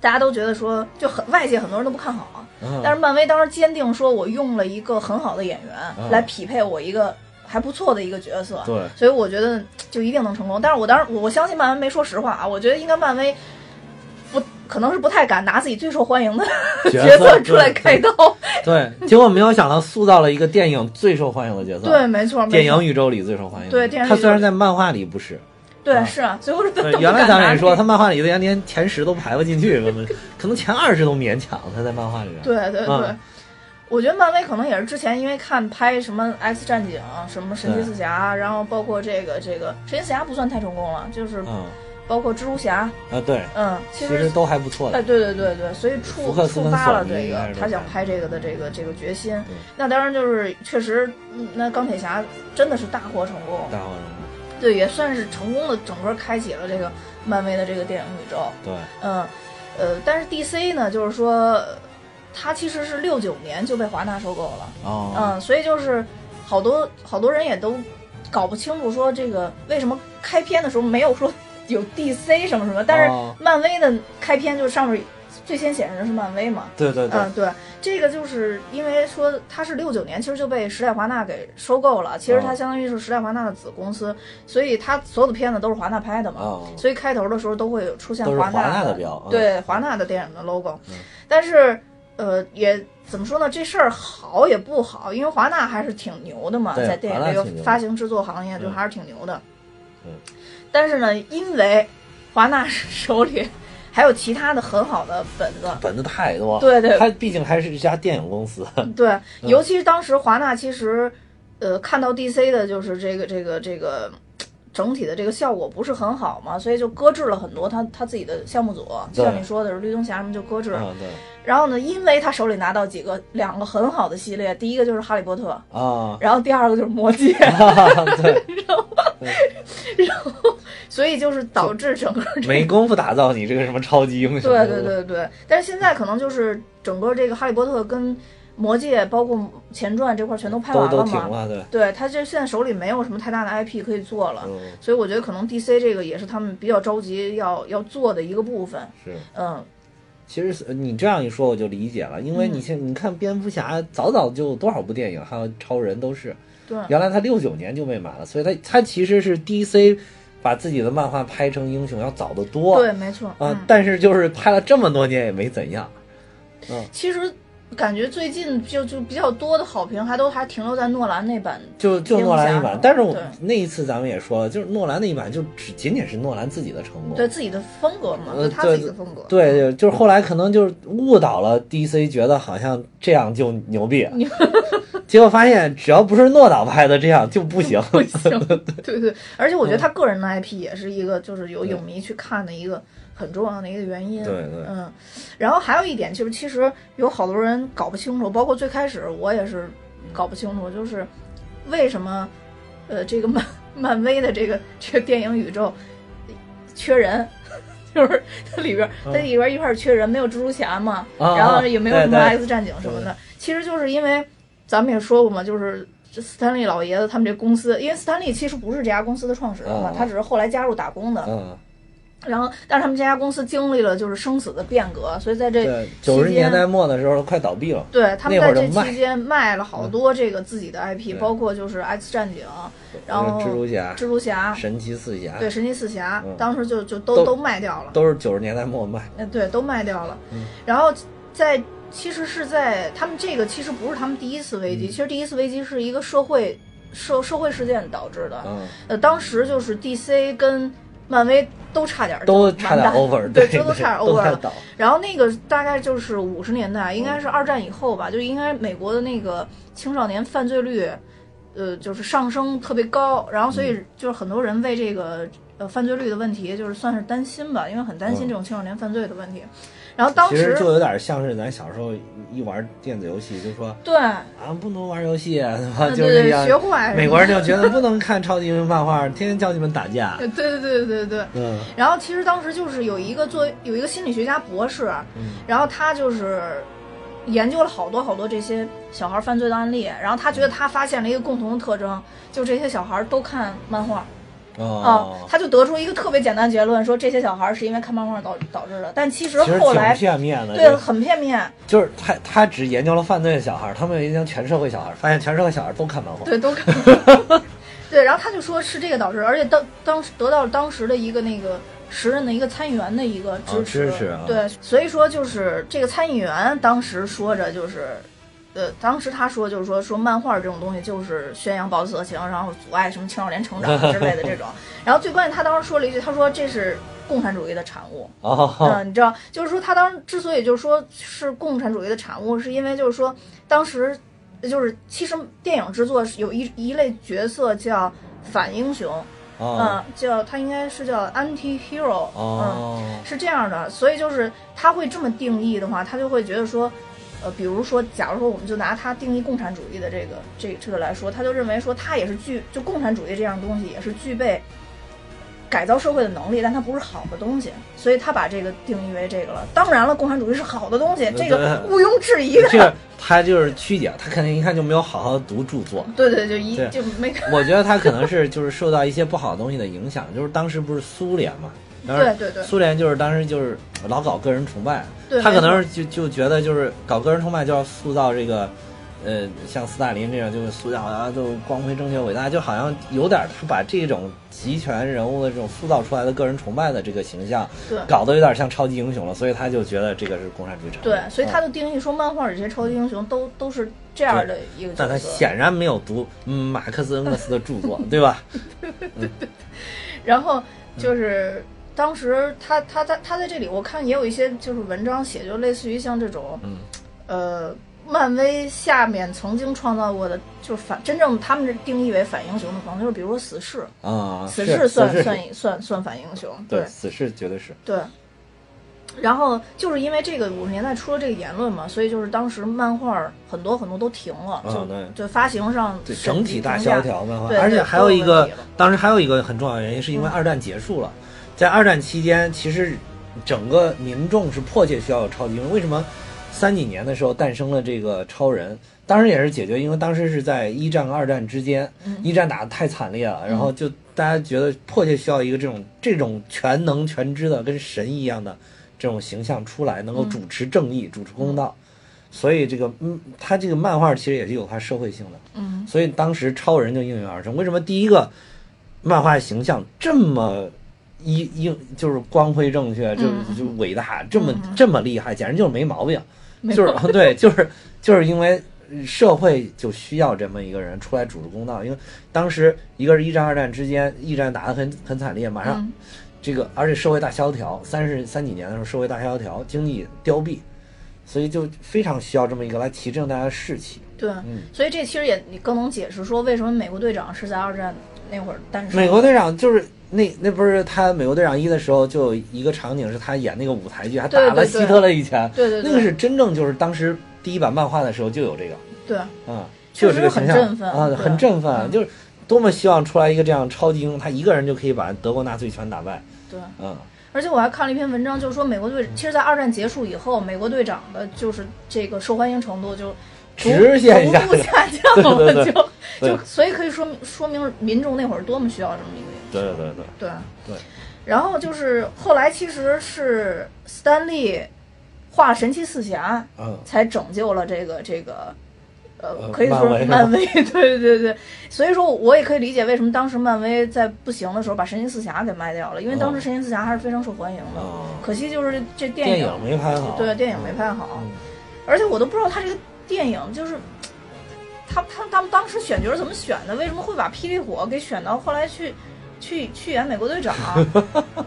大家都觉得说就很外界很多人都不看好，嗯但是漫威当时坚定说我用了一个很好的演员嗯来匹配我一个还不错的一个角色，对所以我觉得就一定能成功。但是我当时我相信漫威没说实话啊，我觉得应该漫威。不，可能是不太敢拿自己最受欢迎的角 角色色出来开刀。对，结果没有想到塑造了一个电影最受欢迎的角色。对，，没错，电影宇宙里最受欢迎的。对他虽然在漫画里不是，对啊是啊，所以我说都对 都不原来咱们也说他漫画里连连前十都排不进去，可能可能前二十都勉强。他在漫画里边。对对对，嗯我觉得漫威可能也是之前因为看拍什么《X 战警》、什么神奇四侠，然后包括这个这个神奇四侠不算太成功了，就是嗯包括蜘蛛侠，啊，对，嗯，其实都还不错哎，对对对对，所以触触发了这个他想拍这个的这个这个决心。那当然就是确实，嗯那钢铁侠真的是大获成功，大获成功。对，也算是成功的整个开启了这个漫威的这个电影宇宙。对，嗯，呃，但是 DC 呢，就是说，呃它其实是六九年就被华纳收购了，哦，嗯，所以就是好多好多人也都搞不清楚说这个为什么开篇的时候没有说有 DC 什么什么，但是哦漫威的开篇就上面最先显示的是漫威嘛。对对对嗯，对，这个就是因为说它是六九年，其实就被时代华纳给收购了。其实它哦相当于是时代华纳的子公司，所以它所有的片子都是华纳拍的嘛。哦所以开头的时候都会有出现华纳的的标嗯对华纳的电影的 logo 嗯。但是呃，也怎么说呢？这事儿好也不好，因为华纳还是挺牛的嘛，在电影这个发行制作行业就嗯还是挺牛的。嗯但是呢，因为华纳手里还有其他的很好的本子，本子太多。对对它毕竟还是一家电影公司。对，嗯尤其是当时华纳其实，呃，看到 DC 的就是这个这个这个整体的这个效果不是很好嘛，所以就搁置了很多他他自己的项目组，就像你说的是，绿灯侠什么就搁置。嗯，对然后呢，因为他手里拿到几个两个很好的系列，第一个就是哈利波特，啊，然后第二个就是魔戒，对然后 然后，所以就是导致整个这个没工夫打造你这个什么超级英雄。对对对对，但是现在可能就是整个这个哈利波特跟魔戒，包括前传这块全都拍都都完了嘛。停了，对。对他这现在手里没有什么太大的 IP 可以做了，嗯，所以我觉得可能 DC 这个也是他们比较着急要要做的一个部分。是。嗯，其实你这样一说，我就理解了，因为你现你看蝙蝠侠早早就多少部电影，还有超人都是，对原来他六九年就被买了，所以他他其实是 DC 把自己的漫画拍成英雄要早得多。对，没错。啊、嗯，但是就是拍了这么多年也没怎样。嗯其实感觉最近就就比较多的好评还都还停留在诺兰那版。就就诺兰一蝙蝠侠，版但是我那一次咱们也说了，就是诺兰那一版就只仅仅是诺兰自己的成功。对自己的风格嘛，他自己的风格。对对，就是后来可能就是误导了 DC，觉得好像这样就牛逼，结果发现只要不是诺导拍的，这样就不行。不行，对对，而且我觉得他个人的 IP 也是一个，就是有影迷去看的一个很重要的一个原因。对对嗯，然后还有一点就是，其实有好多人搞不清楚，包括最开始我也是搞不清楚，就是为什么呃这个漫 漫威的这个这个电影宇宙缺人。就是它里边，它里边一块儿缺人，没有蜘蛛侠嘛，啊然后也没有什么 X 战警什么的。其实就是因为咱们也说过嘛，就是这斯坦利老爷子他们这公司，因为斯坦利其实不是这家公司的创始人嘛，啊他只是后来加入打工的。嗯，然后，但是他们这家公司经历了就是生死的变革，所以在这对，九十年代末的时候快倒闭了。对他们在这期间卖了好多这个自己的 IP，、对包括就是 X 战警，然后蜘蛛侠、蜘蛛侠，神奇四侠，对神奇四侠，嗯当时就就都都都卖掉了。都是九十年代末卖。嗯，对，都卖掉了。嗯然后在其实是在他们这个其实不是他们第一次危机，嗯其实第一次危机是一个社会社社会事件导致的。嗯，呃，当时就是 DC 跟漫威都差点儿都差点 over，对，对，这都差点都 over 了。然后那个大概就是五十年代，应该是二战以后吧，就应该美国的那个青少年犯罪率，呃，就是上升特别高，然后所以就是很多人为这个呃犯罪率的问题，就是算是担心吧，因为很担心嗯。这种青少年犯罪的问题。然后当时就有点像是咱小时候一玩电子游戏，就说对，啊不能玩游戏，对吧？就是这样。学坏美国人就觉得不能看超级英雄漫画，天天教你们打架。对对对对对。嗯然后其实当时就是有一个做有一个心理学家博士，嗯然后他就是研究了好多好多这些小孩犯罪的案例，然后他觉得他发现了一个共同的特征，就这些小孩都看漫画啊、哦，他就得出一个特别简单结论，说这些小孩是因为看漫画导导致的，但其实后来片面的。对很片面，就是他他只研究了犯罪的小孩，他没有研究全社会小孩，发现全社会小孩都看漫画。对，都看。对，然后他就说是这个导致，而且当当时得到了当时的一个那个时任的一个参议员的一个支持。支持啊对，所以说就是这个参议员当时说着就是。呃，当时他说就是说说漫画这种东西就是宣扬暴力色情，然后阻碍什么青少年成长之类的这种。然后最关键，他当时说了一句，他说这是共产主义的产物。哦，嗯，你知道，就是说他当时之所以就是说是共产主义的产物，是因为就是说当时就是其实电影制作是有一一类角色叫反英雄，哦嗯，叫他应该是叫 anti hero，嗯，哦，是这样的，所以就是他会这么定义的话，他就会觉得说。呃，比如说，假如说我们就拿他定义共产主义的这个这这个来说，他就认为说他也是具就共产主义这样东西也是具备改造社会的能力，但它不是好的东西，所以他把这个定义为这个了。当然了，共产主义是好的东西，这个毋庸置疑的。这个他就是曲解，他肯定一看就没有好好读著作。对对，就一就没我觉得他可能是就是受到一些不好的东西的影响，就是当时不是苏联嘛，对对对苏联就是当时就是老搞个人崇拜，对他可能是就就觉得就是搞个人崇拜就要塑造这个，呃，像斯大林这样就是塑造啊，就光辉正确伟大，就好像有点他把这种集权人物的这种塑造出来的个人崇拜的这个形象，对搞得有点像超级英雄了，所以他就觉得这个是共产主义产物。对，所以他嗯就定义说，漫画里这些超级英雄都都是这样的一个但他。显然没有读嗯马克思恩格斯的著作，对吧？然后就是当时他他他他在这里，我看也有一些就是文章写，就类似于像这种，嗯呃，漫威下面曾经创造过的，就是反真正他们这定义为反英雄的方式，就是比如说死侍，啊，死侍算死算算算反英雄，对，死侍绝对是。对。然后就是因为这个五十年代出了这个言论嘛，所以就是当时漫画很多很多都停了，就对就发行上对，整体大萧条漫画，对而且还有一个当时还有一个很重要的原因，是因为嗯二战结束了，在二战期间，其实整个民众是迫切需要有超级英雄。为什么三几年的时候诞生了这个超人？当时也是解决，因为当时是在一战和、二战之间，嗯一战打得太惨烈了，然后就大家觉得迫切需要一个这种这种全能全知的跟神一样的这种形象出来，能够嗯主持正义、主持公道。所以这个，嗯，他这个漫画其实也是有它社会性的。嗯所以当时超人就应运而生。为什么第一个漫画形象这么一一就是光辉正确，就嗯就伟大，这么嗯这么厉害，简直就是没毛病。就是有 对，就是就是因为社会就需要这么一个人出来主持公道。因为当时一个是一战、二战之间，一战打得很很惨烈，马上嗯这个而且社会大萧条，三十三几年的时候社会大萧条，经济凋敝，所以就非常需要这么一个来提振大家的士气。对，嗯所以这其实也你更能解释说为什么美国队长是在二战那会儿诞生。美国队长就是那那不是他美国队长一的时候就有一个场景是他演那个舞台剧，还打了希特勒一拳，对对对，那个是真正就是当时第一版漫画的时候就有这个，对。嗯，确实就有这个形象很振奋啊，很振奋，嗯。就是多么希望出来一个这样超级英雄，他一个人就可以把德国纳粹全打败，对。嗯，而且我还看了一篇文章，就是说美国队，其实，在二战结束以后，美国队长的就是这个受欢迎程度就直线下降。了，就就所以可以说明说明民众那会儿多么需要这么一个。对对对，对对。然后就是后来其实是斯丹利画神奇四侠，嗯，才拯救了这个这个。呃，呃可以说漫威是漫威，对对对对，所以说我也可以理解为什么当时漫威在不行的时候把神奇四侠给卖掉了，因为当时哦神奇四侠还是非常受欢迎的。哦可惜就是这电影电影没拍好，对电影没拍好，嗯而且我都不知道他这个电影就是他他他们当时选角怎么选的？为什么会把霹雳火给选到后来去去去演美国队长？嗯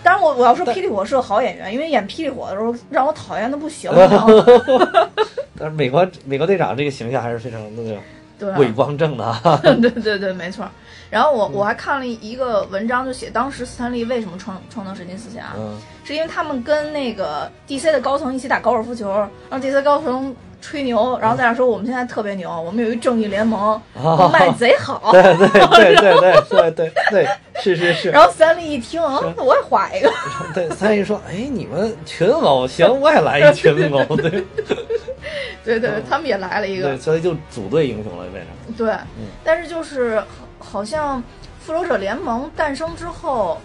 当然我我要说霹雳火是个好演员，因为演霹雳火的时候让我讨厌的不行？但是美国美国队长这个形象还是非常那个对啊伪光正的啊。对对对，没错。然后我我还看了一个文章，就写当时斯坦利为什么创创造神奇四侠，嗯，是因为他们跟那个 DC 的高层一起打高尔夫球，让 DC 高层吹牛，然后在那说我们现在特别牛，我们有一正义联盟，哦卖 贼好。对对对 对 对对对对，是是是。然后三立一听，啊那我也画一个。对，三立说：“哎，你们群殴，行，我也来一群殴。”对对对，他们也来了一个对，。所以就组队英雄了，变成。对，但是就是好好像复仇者联盟诞生之后，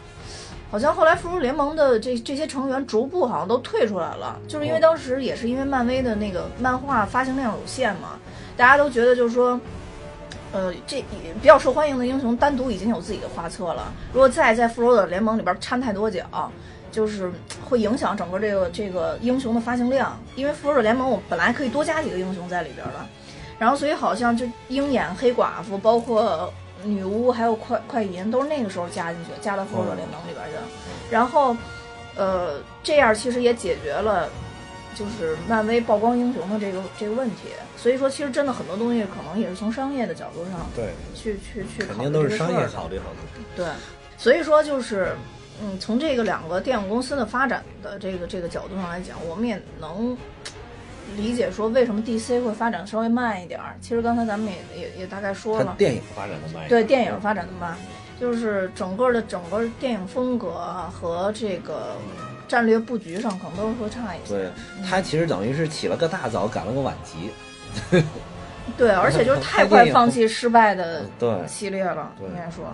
好像后来复仇者联盟的这这些成员逐步好像都退出来了，就是因为哦当时也是因为漫威的那个漫画发行量有限嘛，大家都觉得就是说。呃，这比较受欢迎的英雄单独已经有自己的画册了，如果再在复仇者联盟里边掺太多脚，就是会影响整个这个这个英雄的发行量。因为复仇者联盟我本来可以多加几个英雄在里边的，然后所以好像就鹰眼、黑寡妇，包括女巫，还有快快银，都是那个时候加进去，加到复仇者联盟里边去。然后，呃，这样其实也解决了就是漫威曝光英雄的这个这个问题。所以说，其实真的很多东西可能也是从商业的角度上对，去去去考虑肯定都是商业考虑好的。对，所以说就是，嗯，从这个两个电影公司的发展的这个这个角度上来讲，我们也能理解说为什么 DC 会发展稍微慢一点儿。其实刚才咱们也也也大概说了，电影发展的慢。对电影发展的慢，就是整个的整个电影风格啊和这个战略布局上可能都是会差一些。对，他其实等于是起了个大早，赶了个晚集。对，而且就是太快放弃失败的 系列了，应该说，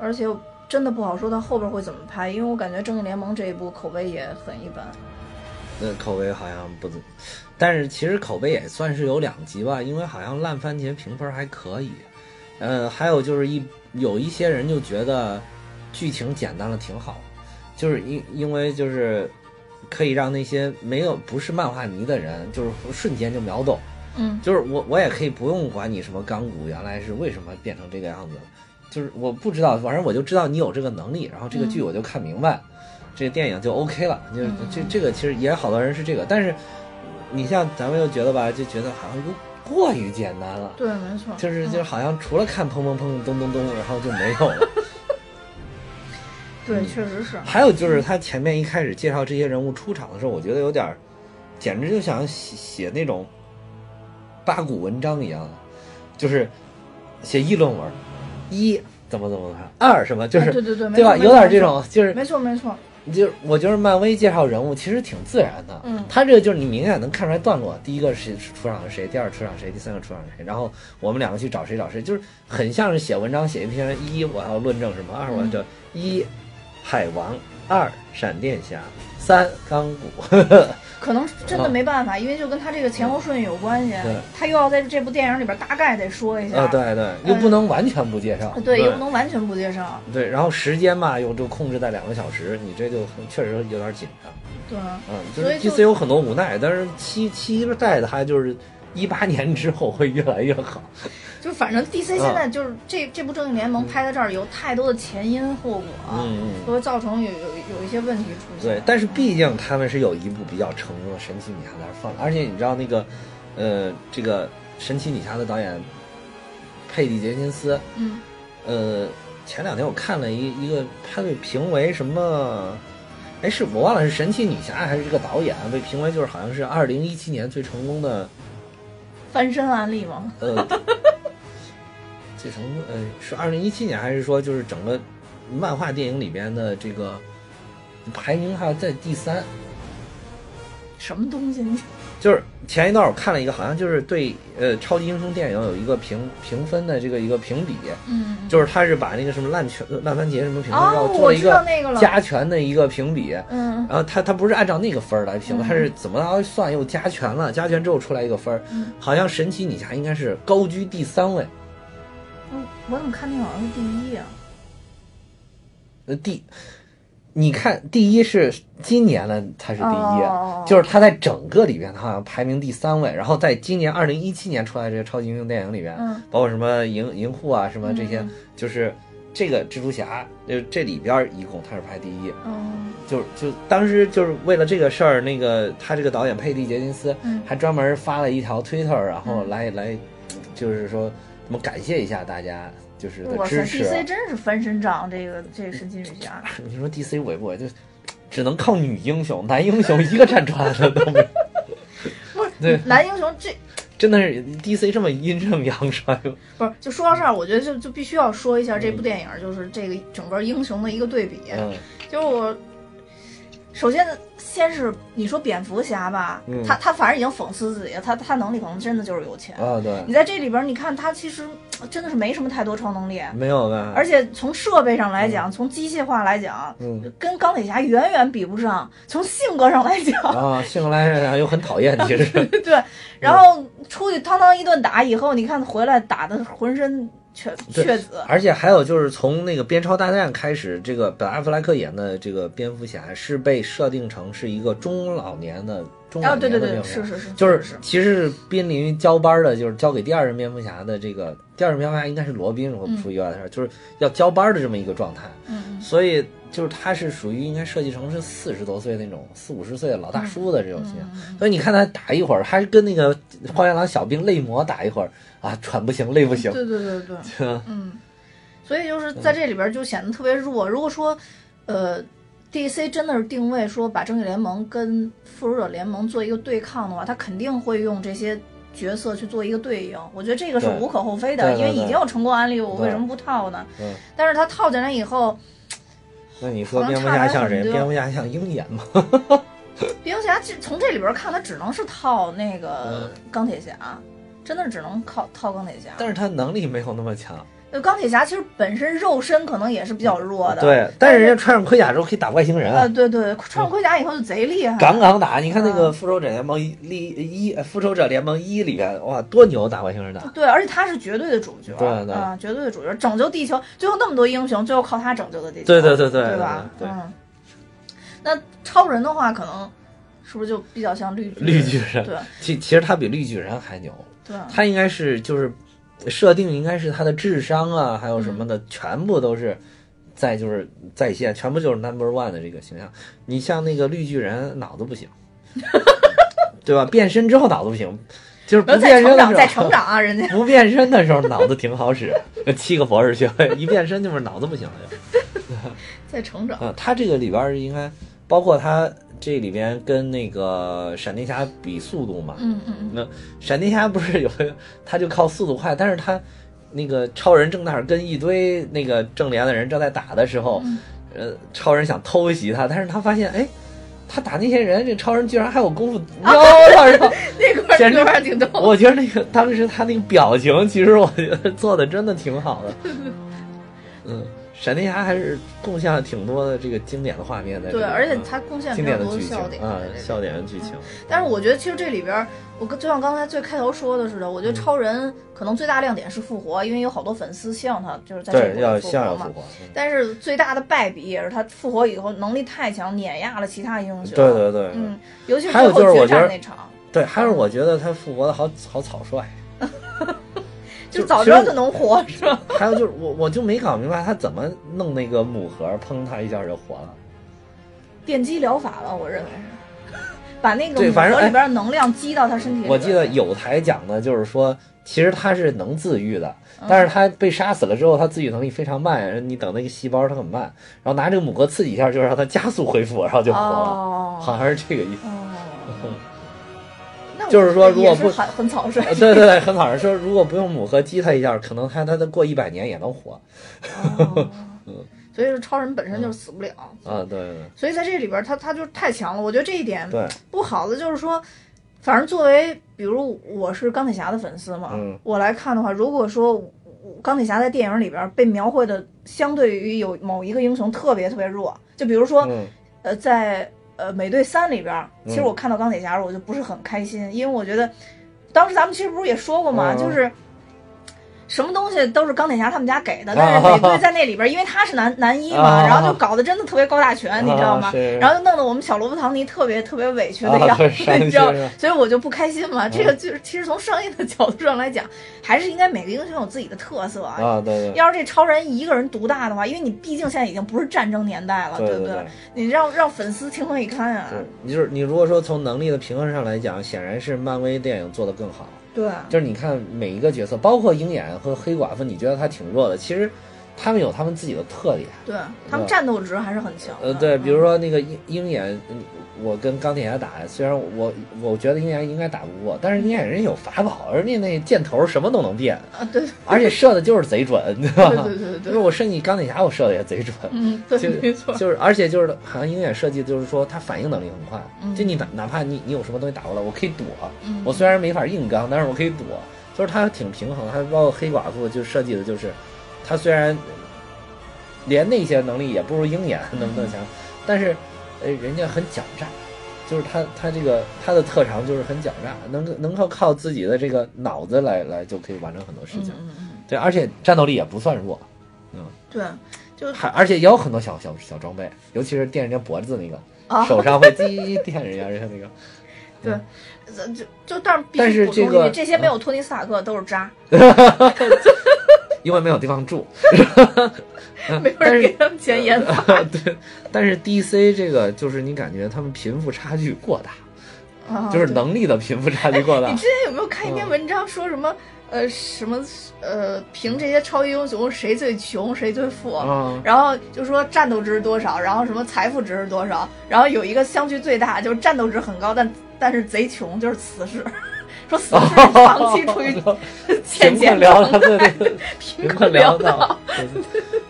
而且真的不好说他后边会怎么拍，因为我感觉《正义联盟》这一部口碑也很一般。那口碑好像不怎，但是其实口碑也算是有两极吧，因为好像烂番茄评分还可以。嗯，还有就是一有一些人就觉得剧情简单了挺好，就是因因为就是可以让那些没有不是漫画迷的人，就是瞬间就秒懂。嗯，就是我我也可以不用管你什么钢骨原来是为什么变成这个样子，就是我不知道，反正我就知道你有这个能力，然后这个剧我就看明白，这个电影就 OK 了。就这这个其实也好多人是这个，但是你像咱们又觉得吧，就觉得好像又过于简单了。对，没错，就是嗯就是好像除了看砰砰砰咚咚咚，然后就没有了。对，确实是。还有就是他前面一开始介绍这些人物出场的时候，我觉得有点儿，简直就想写写那种八股文章一样的，就是写议论文，一怎么怎么看，二什么就是、哎对对对没对吧？错有点这种，就是没错没错，就是我觉得漫威介绍人物其实挺自然的，嗯。他这个就是你明显能看出来段落，第一个是出场是谁，第二出场谁，第三个出场谁，然后我们两个去找谁找谁，就是很像是写文章写一篇一我要论证什么，二我嗯这一海王，二闪电侠，三钢骨，可能真的没办法，因为就跟他这个前后顺序有关系他又要在这部电影里边大概得说一下，呃对对，又不能完全不介绍，嗯对，又不能完全不介绍，对，然后时间嘛又就控制在两个小时，你这就确实有点紧张。对，嗯，就是所以就 DC 有很多无奈，但是期期待的还就是一八年之后会越来越好。就反正 DC 现在就是这这部正义联盟拍到这儿有太多的前因后果，嗯嗯都会造成有有有一些问题出现。对，但是毕竟他们是有一部比较成功的神奇女侠在那儿放，而且你知道那个，呃，这个神奇女侠的导演佩蒂杰金斯，嗯，呃，前两天我看了一一个，他被评为什么？哎，是我忘了是神奇女侠还是这个导演啊被评为就是好像是二零一七年最成功的翻身案例吗，呃，最成功呃是二零一七年还是说就是整个漫画电影里边的这个排名还在第三？什么东西？你就是前一段我看了一个，好像就是对呃超级英雄电影有一个评评分的这个一个评比，嗯，就是他是把那个什么烂全烂番茄什么评分哦要做了一个加权的一个评比，嗯然后他他不是按照那个分儿来评他是怎么着算又加权了，加权之后出来一个分儿，嗯好像神奇女侠应该是高居第三位，嗯，我怎么看那个好像是第一啊？呃第。你看，第一是今年呢，他是第一，哦就是他在整个里边，他好像排名第三位。然后在今年二零一七年出来这些超级英雄电影里边，嗯包括什么银银护啊，什么这些，嗯就是这个蜘蛛侠，就这里边一共他是排第一。嗯就就当时就是为了这个事儿，那个他这个导演佩蒂杰金斯嗯还专门发了一条推特，然后来来就是说怎么感谢一下大家，就是的哇塞支持啊。，DC 真是翻身仗，这个这个神奇女侠。你说 DC 委不委？就只能靠女英雄，男英雄一个站出来的都没有。不是 对男英雄这真的是 DC 这么阴盛阳衰吗？不是就说到这儿，我觉得就就必须要说一下这部电影，就是这个整个英雄的一个对比。嗯就是我，首先先是你说蝙蝠侠吧，嗯他他反正已经讽刺自己了，他他能力可能真的就是有钱。啊，对，你在这里边，你看他其实呃真的是没什么太多超能力，没有的？而且从设备上来讲，从机械化来讲，嗯跟钢铁侠远远比不上。从性格上来讲，啊，性格来讲又很讨厌，其实 对，然后出去汤汤一顿打以后，你看回来打的浑身血对血紫，而且还有就是从那个边超大战开始，这个本阿弗莱克演的这个蝙蝠侠是被设定成是一个中老年的中老啊，对对对，年的蝙蝠侠。是是是，就是是其实是濒临于交班的，就是交给第二任蝙蝠侠的这个第二任蝙蝠侠应该是罗宾，如果不出意外的事，就是要交班的这么一个状态。嗯嗯所以就是他是属于应该设计成是四十多岁那种四五十岁的老大叔的这种形象。嗯所以你看他打一会儿，还跟那个荒原狼小兵泪魔打一会儿啊，喘不行，累不行。对对对对，嗯嗯，所以就是在这里边就显得特别弱。如果说，呃，DC 真的是定位说把正义联盟跟复仇者联盟做一个对抗的话，他肯定会用这些角色去做一个对应。我觉得这个是无可厚非的，因为已经有成功案例，我为什么不套呢？嗯，但是他套进来以后，那你说蝙蝠侠像谁？蝙蝠侠像鹰眼吗？蝙蝠侠这从这里边看，他只能是套那嗯个钢铁侠。真的只能靠套钢铁侠，但是他能力没有那么强。呃钢铁侠其实本身肉身可能也是比较弱的，对，但是人家穿上盔甲之后可以打外星人啊呃，对对，穿上盔甲以后就贼厉害，杠杠打。你看那个嗯复仇者联盟一一复仇者联盟一里边，哇，多牛，打外星人的。对，而且他是绝对的主角，对对啊，绝对的主角，拯救地球，最后那么多英雄，最后靠他拯救的地球，对对对对对吧？对对嗯，那超人的话，可能是不是就比较像绿巨绿巨人，对其其实他比绿巨人还牛，对，他应该是就是设定应该是他的智商啊，还有什么嗯的，全部都是在就是在线，全部就是 number one 的这个形象。你像那个绿巨人，脑子不行，对吧？变身之后脑子不行，就是不变身的时候，在成。长啊，人家 不变身的时候脑子挺好使，七个博士学位，一变身就是脑子不行了就。在成长，嗯，他这个里边儿应该包括他这里边跟那个闪电侠比速度嘛。嗯嗯嗯，那闪电侠不是有他就靠速度快，但是他那个超人正那儿跟一堆那个正联的人正在打的时候，嗯呃，超人想偷袭他，但是他发现，哎，他打那些人，这超人居然还有功夫啊瞄他，然后 那块儿简直那块儿挺逗，我觉得那个当时他那个表情，其实我觉得做的真的挺好的。嗯，闪电侠还是贡献了挺多的这个经典的画面在这对，而且嗯他贡献经比较多的笑点啊笑点的剧情。但是我觉得其实这里边，我跟就像刚才最开头说的似的，我嗯觉得超人可能最大亮点是复活，因为有好多粉丝希望他就是在这里复活嘛像要复。活。嗯但是最大的败笔也是他复活以后能力太强，碾压了其他英雄。对对对，嗯，尤其是最后决战那场，对，还是我觉得他复活的好好草率。就早知道就能活，是吧？还有就是我我就没搞明白他怎么弄那个母盒，砰他一下就活了。电击疗法吧，我认为是，把那个母对反正里边的能量击到他身体。我记得有台讲的就是说，其实他是能自愈的，嗯但是他被杀死了之后，他自愈能力非常慢，你等那个细胞它很慢，然后拿这个母盒刺激一下，就让它加速恢复，然后就活了，哦，好像是这个意思。就是说如果不很很草率呃，对对对，很草率说，如果不用母盒击他一下，可能他他再过一百年也能活。哦所以说超人本身就死不了。啊，对对所以在这里边儿他他就太强了，我觉得这一点，不好的就是说，反正作为比如我是钢铁侠的粉丝嘛，嗯我来看的话，如果说钢铁侠在电影里边儿被描绘的相对于有某一个英雄特别特别弱，就比如说、嗯呃在呃美队三里边儿，其实嗯我看到钢铁侠时候我就不是很开心，因为我觉得当时咱们其实不是也说过嘛，嗯就是。什么东西都是钢铁侠他们家给的，但是美队 在那里边儿，因为他是男男一嘛，啊然后就搞得真的特别高大全，你知道吗然后就弄得我们小罗伯·唐尼特别特别委屈的啊样子，你知道所以我就不开心嘛。这个就是其实从商业的角度上来讲，还是应该每个英雄有自己的特色啊。对要是这超人一个人独大的话，因为你毕竟现在已经不是战争年代了，对不对。你让让粉丝情何以堪啊？你就是你如果说从能力的平衡上来讲，显然是漫威电影做得更好。对，就是你看每一个角色，包括鹰眼和黑寡妇，你觉得他挺弱的，其实他们有他们自己的特点。对他们战斗值还是很强的。呃，对，嗯比如说那个鹰鹰眼，嗯我跟钢铁侠打，虽然我我觉得鹰眼应该打不过，但是鹰眼人有法宝，人家那箭头什么都能变，啊，对而且射的就是贼准，对吧？对对对对就是我设计钢铁侠，我射的也贼准。嗯，对，就没错，就是，而且就是好像鹰眼设计就是说，他反应能力很快。嗯就你哪哪怕你你有什么东西打过来，我可以躲。嗯我虽然没法硬刚，但是我可以躲。就是他挺平衡，还包括黑寡妇就设计的就是，他虽然连那些能力也不如鹰眼能不能强，但是呃人家很狡诈，就是他他这个他的特长就是很狡诈，能够能够靠自己的这个脑子来来就可以完成很多事情。对，而且战斗力也不算弱。嗯，对，就还而且也有很多小小小装备，尤其是电人家脖子那个，啊，手上会滴电人家人家那个。对，就就但是但是这个这些没有托尼斯塔克都是渣，因为没有地方住，嗯没有人给他们钱研发。对，但是 DC 这个就是你感觉他们贫富差距过大，啊就是能力的贫富差距过大你之。前有没有看一篇文章说什么？呃，什么呃，凭这些超级英雄谁最穷谁最富？嗯然后就说战斗值是多少，然后什么财富值是多少，然后有一个相距最大，就是战斗值很高，但但是贼穷，就是死士。说死士长期处于欠贫钱困潦倒，对对对，贫贫困困潦潦倒，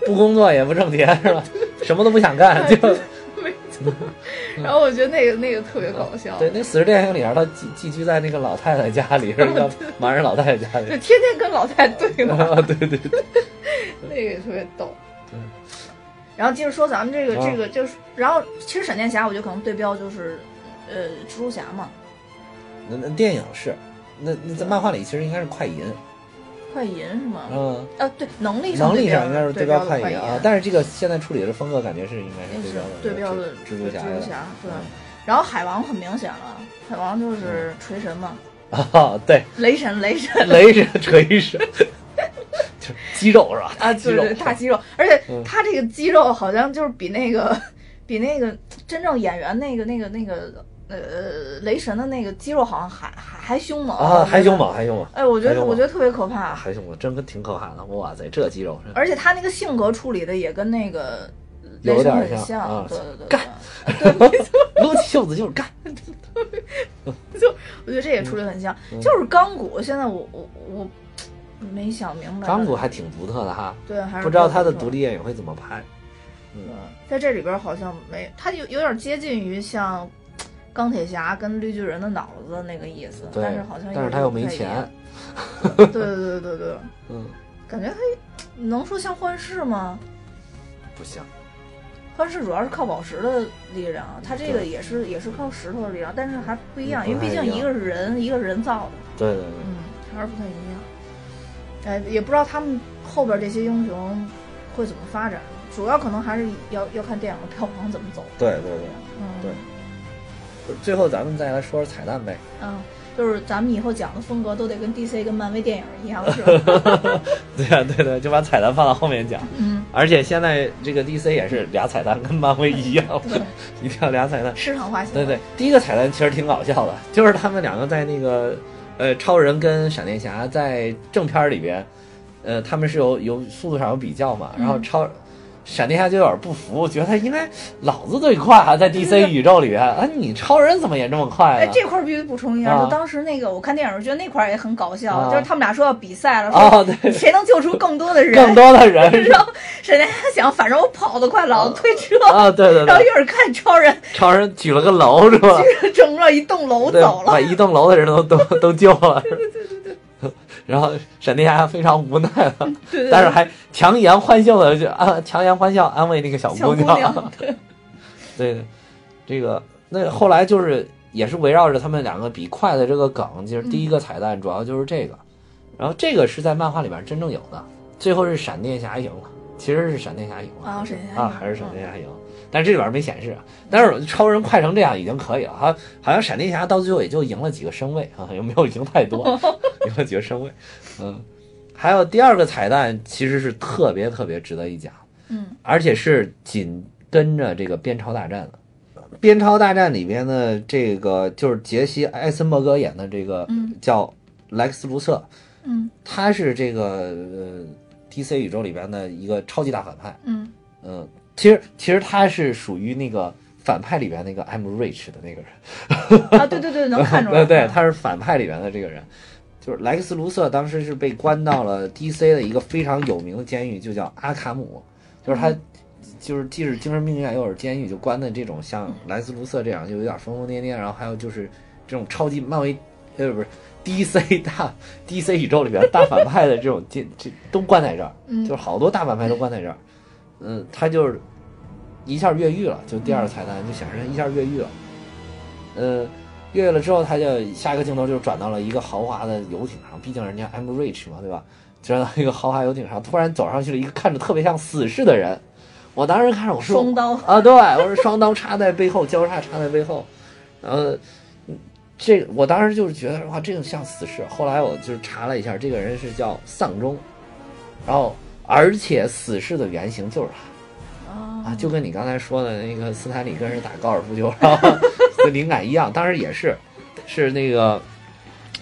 不工作也不挣钱是吧？什么都不想干，就没错。然后我觉得那个那个特别搞笑，对。那死侍电影里边，他寄寄居在那个老太太家里，是叫盲人老太太家里就里。天天跟老太太对骂。啊，对对对，那个也特别逗对。然后接着说咱们这个、啊这个就是，然后其实闪电侠我觉得可能对标就是，呃，蜘蛛侠嘛，那那电影是，那那在漫画里其实应该是快银，快银是吗？嗯，啊，对，能力上能力上应该是对标快快银啊，但是这个现在处理的风格感觉是应该是是对对标的标的蜘蛛侠蜘蛛侠对嗯。然后海王很明显了，海王就是锤神嘛，啊，对，雷神雷神雷神锤神，就是肌肉是吧？啊，肌肉对对，大肌肉，而且嗯他这个肌肉好像就是比那个比那个真正演员那个那个那个呃雷神的那个肌肉好像还还还凶猛啊，还凶。猛，还凶猛，哎，我觉得我觉得特别可怕，还凶猛，真跟挺可怕的。哇塞，这肌肉是而且他那个性格处理的也跟那个雷神很像啊对对对，干对，没错，撸起袖子就是干。就我觉得这也处理很像，嗯就是钢骨。现在我我我没想明白，钢骨还挺独特的哈，对还是不知道他的独立电影会怎么拍。嗯，在这里边好像没，他有有点接近于像钢铁侠跟绿巨人的脑子那个意思，但是好像但是他又没不太一样 钱。对对对对对，嗯，感觉他能说像幻视吗？不像。幻视主要是靠宝石的力量，他这个也是也是靠石头的力量，但是还不一样，因为毕竟一个是人，一个是人造的，对对对，嗯，还是不太一样。哎，也不知道他们后边这些英雄会怎么发展，主要可能还是要要看电影的票房怎么走。对对对。嗯，对最后咱们再来说说彩蛋呗。嗯，就是咱们以后讲的风格都得跟 DC 跟漫威电影一样，是吧？对呀、对对，就把彩蛋放到后面讲。嗯，而且现在这个 DC 也是俩彩蛋，跟漫威一样，对，一定要俩彩蛋。市场化型。对对，第一个彩蛋其实挺搞笑的，就是他们两个在那个呃，超人跟闪电侠在正片儿里边，呃，他们是有有速度上有比较嘛，然后嗯超。闪电侠就有点不服，觉得他应该老子最快啊，在 DC 宇宙里边。啊，你超人怎么也这么快哎，这块必须补充一下，啊。就当时那个我看电影，觉得那块也很搞笑，啊。就是他们俩说要比赛了，哦，说对，谁能救出更多的人，更多的人。然后闪电侠想，反正我跑得快，老子推车，啊，对对对，然后一会儿看超人 超人举了个楼是吧？举了整个一栋楼，走了把，一栋楼的人都都都救了。然后闪电侠非常无奈了，对对但是还强颜欢笑的就啊强颜欢笑安慰那个小小姑娘。娘，对，对，这个那后来就是也是围绕着他们两个比快的这个梗，就是第一个彩蛋主要就是这个，然后这个是在漫画里边真正有的，最后是闪电侠赢了，其实是闪电侠赢了啊闪电侠啊还是闪电侠赢了。但是这里边没显示，但是超人快成这样已经可以了，好，好像闪电侠到最后也就赢了几个身位啊，也没有赢太多？赢了几个身位，嗯，还有第二个彩蛋其实是特别特别值得一讲，嗯，而且是紧跟着这个边超大战的。边超大战里边的这个就是杰西·艾森伯格演的这个嗯叫莱克斯卢瑟，嗯他是这个呃 DC 宇宙里边的一个超级大反派。嗯嗯，其实其实他是属于那个反派里边那个 I'm Rich 的那个人。啊，对对对，能看出来。对 对，他是反派里边的这个人，就是莱克斯卢瑟当时是被关到了 DC 的一个非常有名的监狱，就叫阿卡姆，就是他。就是既是精神病院又是监狱，就关的这种像莱克斯卢瑟这样，就有点疯疯癫癫，然后还有就是这种超级漫威，呃不是 DC 大 DC 宇宙里边大反派的这种监，这都关在这儿，嗯就是好多大反派都关在这儿。嗯，他就是一下越狱了，就第二个彩蛋就显示他一下越狱了。呃，越狱了之后，他就下一个镜头就转到了一个豪华的游艇上，毕竟人家 I'm rich 嘛，对吧？转到一个豪华游艇上，突然走上去了一个看着特别像死士的人。我当时看着我说双刀啊，对，我说双刀插在背后，交叉插在背后，然后嗯这我当时就是觉得哇，这个像死士。后来我就是查了一下，这个人是叫丧钟，然后而且死侍的原型就是他。啊啊，就跟你刚才说的那个斯坦李跟人打高尔夫球，然后的灵感一样。当时也是，是那个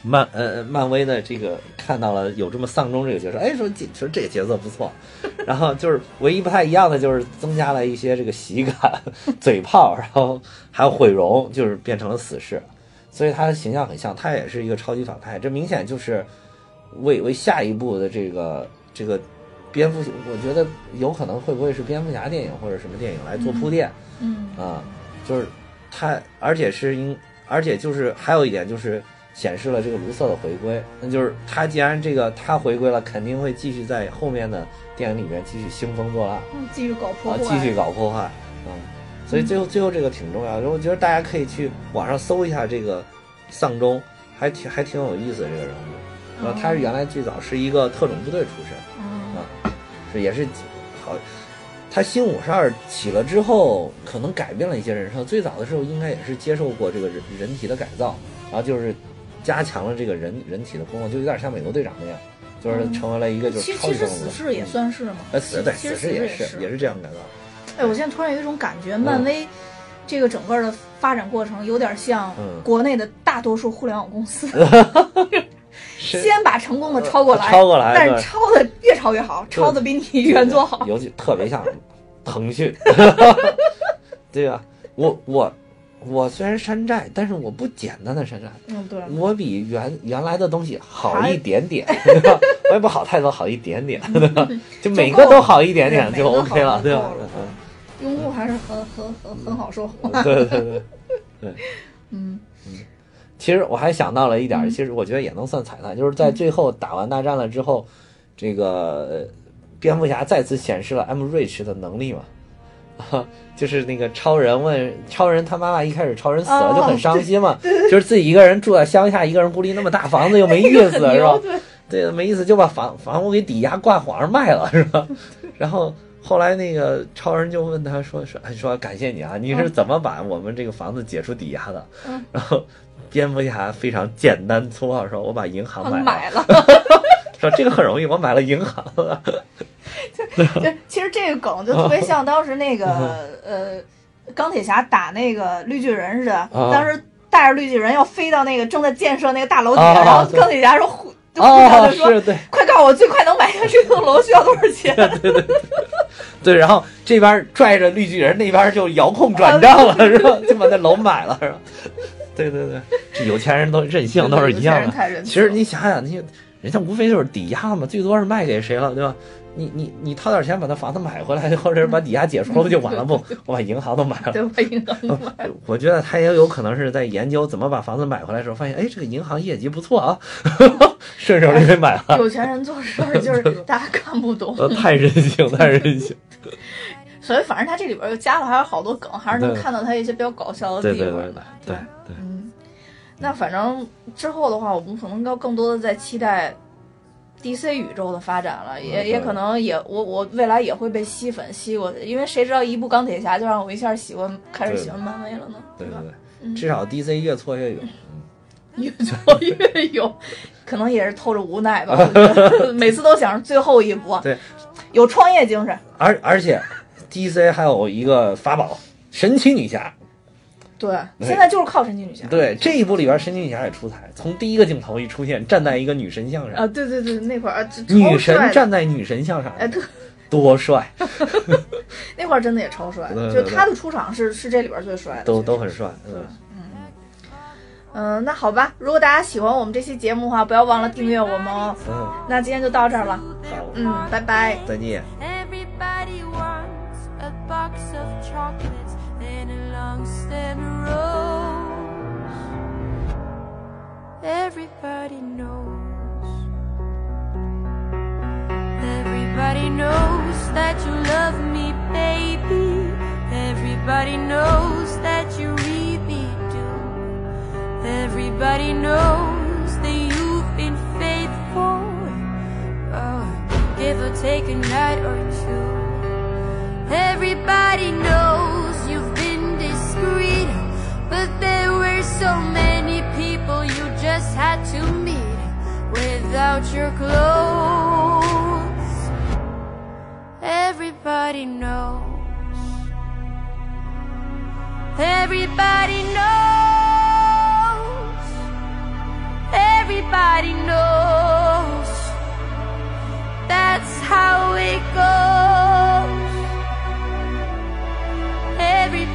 漫呃漫威的这个看到了有这么丧钟这个角色，哎，说这说这个角色不错。然后就是唯一不太一样的就是增加了一些这个喜感、嘴炮，然后还有毁容，就是变成了死侍，所以他的形象很像，他也是一个超级反派。这明显就是为为下一步的这个这个蝙蝠侠，我觉得有可能会不会是蝙蝠侠电影或者什么电影来做铺垫嗯啊？就是他，而且是因，而且就是还有一点就是显示了这个卢瑟的回归，那就是他既然这个他回归了，肯定会继续在后面的电影里面继续兴风作浪。嗯，继续搞破啊，坏，继续搞破坏，嗯，所以最后最后这个挺重要的，我觉得大家可以去网上搜一下这个丧钟，还挺还挺有意思的这个人物，然后他是原来最早是一个特种部队出身，是也是好，他新五十二起了之后，可能改变了一些人生，最早的时候应该也是接受过这个人人体的改造，然后就是加强了这个人人体的功能，就有点像美国队长那样，就是成为了一个就是其其实超级生物死侍也算是嘛，呃死对死侍也是是也是这样改造。哎，我现在突然有一种感觉，漫威这个整个的发展过程有点像嗯国内的大多数互联网公司，是先把成功的抄过来，抄过来但是抄的越抄越好，抄的比你原作好。尤其特别像腾讯，对吧？我我我虽然山寨，但是我不简单的山寨，嗯，对，我比原原来的东西好一点点，对吧？我也不好太多，好一点点，对吧？就每个都好一点点就 OK 了，对吧就够了？用户还是很很很很好说对对对对。嗯其实我还想到了一点其实我觉得也能算彩蛋，就是在最后打完大战了之后，这个呃蝙蝠侠再次显示了 M Rich 的能力嘛。就是那个超人问超人，他妈妈一开始超人死了哦就很伤心嘛，就是自己一个人住在乡下，一个人孤立那么大房子又没意思，是吧？对，没意思，就把房房屋给抵押挂网上卖了，是吧？然后后来那个超人就问他说说说感谢你啊，你是怎么把我们这个房子解除抵押的？嗯然后蝙蝠侠非常简单粗暴地说，我把银行买了，买了。说这个很容易，我买了银行了。就其实这个梗就特别像当时那个 呃钢铁侠打那个绿巨人似的，当时带着绿巨人要飞到那个正在建设那个大楼底下，啊然后钢铁侠说呼。就呼哦他，就说是对快告诉我最快能买下这栋楼需要多少钱？对，然后这边拽着绿巨人，那边就遥控转账了，是吧？就把那楼买了，是吧？对对对，这有钱人都任性，都是一样的其实你想想，你人家无非就是抵押嘛，最多是卖给谁了，对吧？你你你掏点钱把那房子买回来，或者是把 抵押解除了不就完了不？我把银行都买了。对，把银行买了。我觉得他也有可能是在研究怎么把房子买回来的时候，发现哎，这个银行业绩不错啊，顺手就给买了。有钱人做事儿就是大家看不懂，呃，太任性，太任性。所以反正他这里边又加了还有好多梗，还是能看到他一些比较搞笑的对对对地方的。对对，嗯，那反正之后的话，我们可能要更多的在期待 DC 宇宙的发展了，也嗯也可能也我我未来也会被吸粉吸过去，因为谁知道一部钢铁侠就让我一下喜欢开始喜欢漫威了呢，吧？对对至少 DC 越挫越勇。越挫越勇，可能也是透着无奈吧。每次都想着最后一步，对，有创业精神。而而且 DC 还有一个法宝，神奇女侠，对，对现在就是靠神奇女侠。对，这一部里边神奇女侠也出彩，从第一个镜头一出现，站在一个女神像上，啊，对对对，那会儿啊，女神站在女神像上，哎，特多帅 那会儿真的也超帅，对对对就他的出场是是这里边最帅的，都都很帅。嗯，嗯，那好吧，如果大家喜欢我们这期节目的话，不要忘了订阅我们哦。嗯，那今天就到这儿了，好，嗯，拜拜。再见。A box of chocolates and a long stem rose. Everybody knows. Everybody knows that you love me, baby. Everybody knows that you really do. Everybody knows that you've been faithful. Oh, give or take a night or two. Everybody knows you've been discreet, but there were so many people you just had to meet without your clothes. Everybody knows. Everybody knows. Everybody knows. That's how it goes.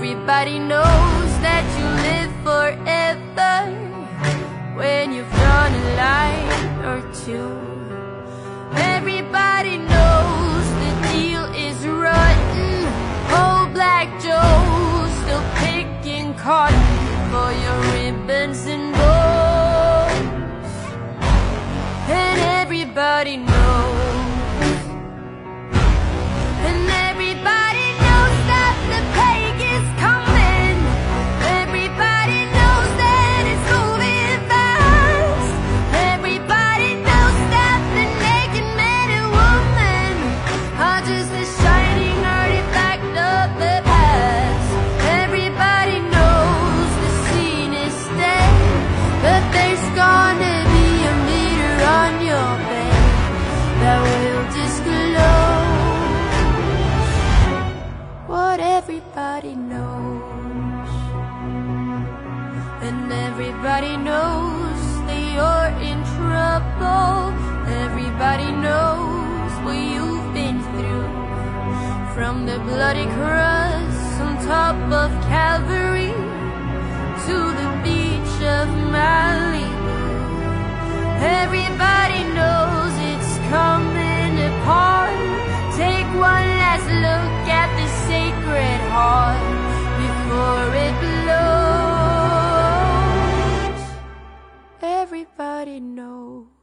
Everybody knows that you live forever when you've drawn a line or two. Everybody knows the deal is rotten. Old Black Joe's still picking cotton for your ribbons and bows. And everybody knows. bloody cross on top of Calvary to the beach of Malibu. Everybody knows it's coming apart. Take one last look at the sacred heart before it blows. Everybody knows.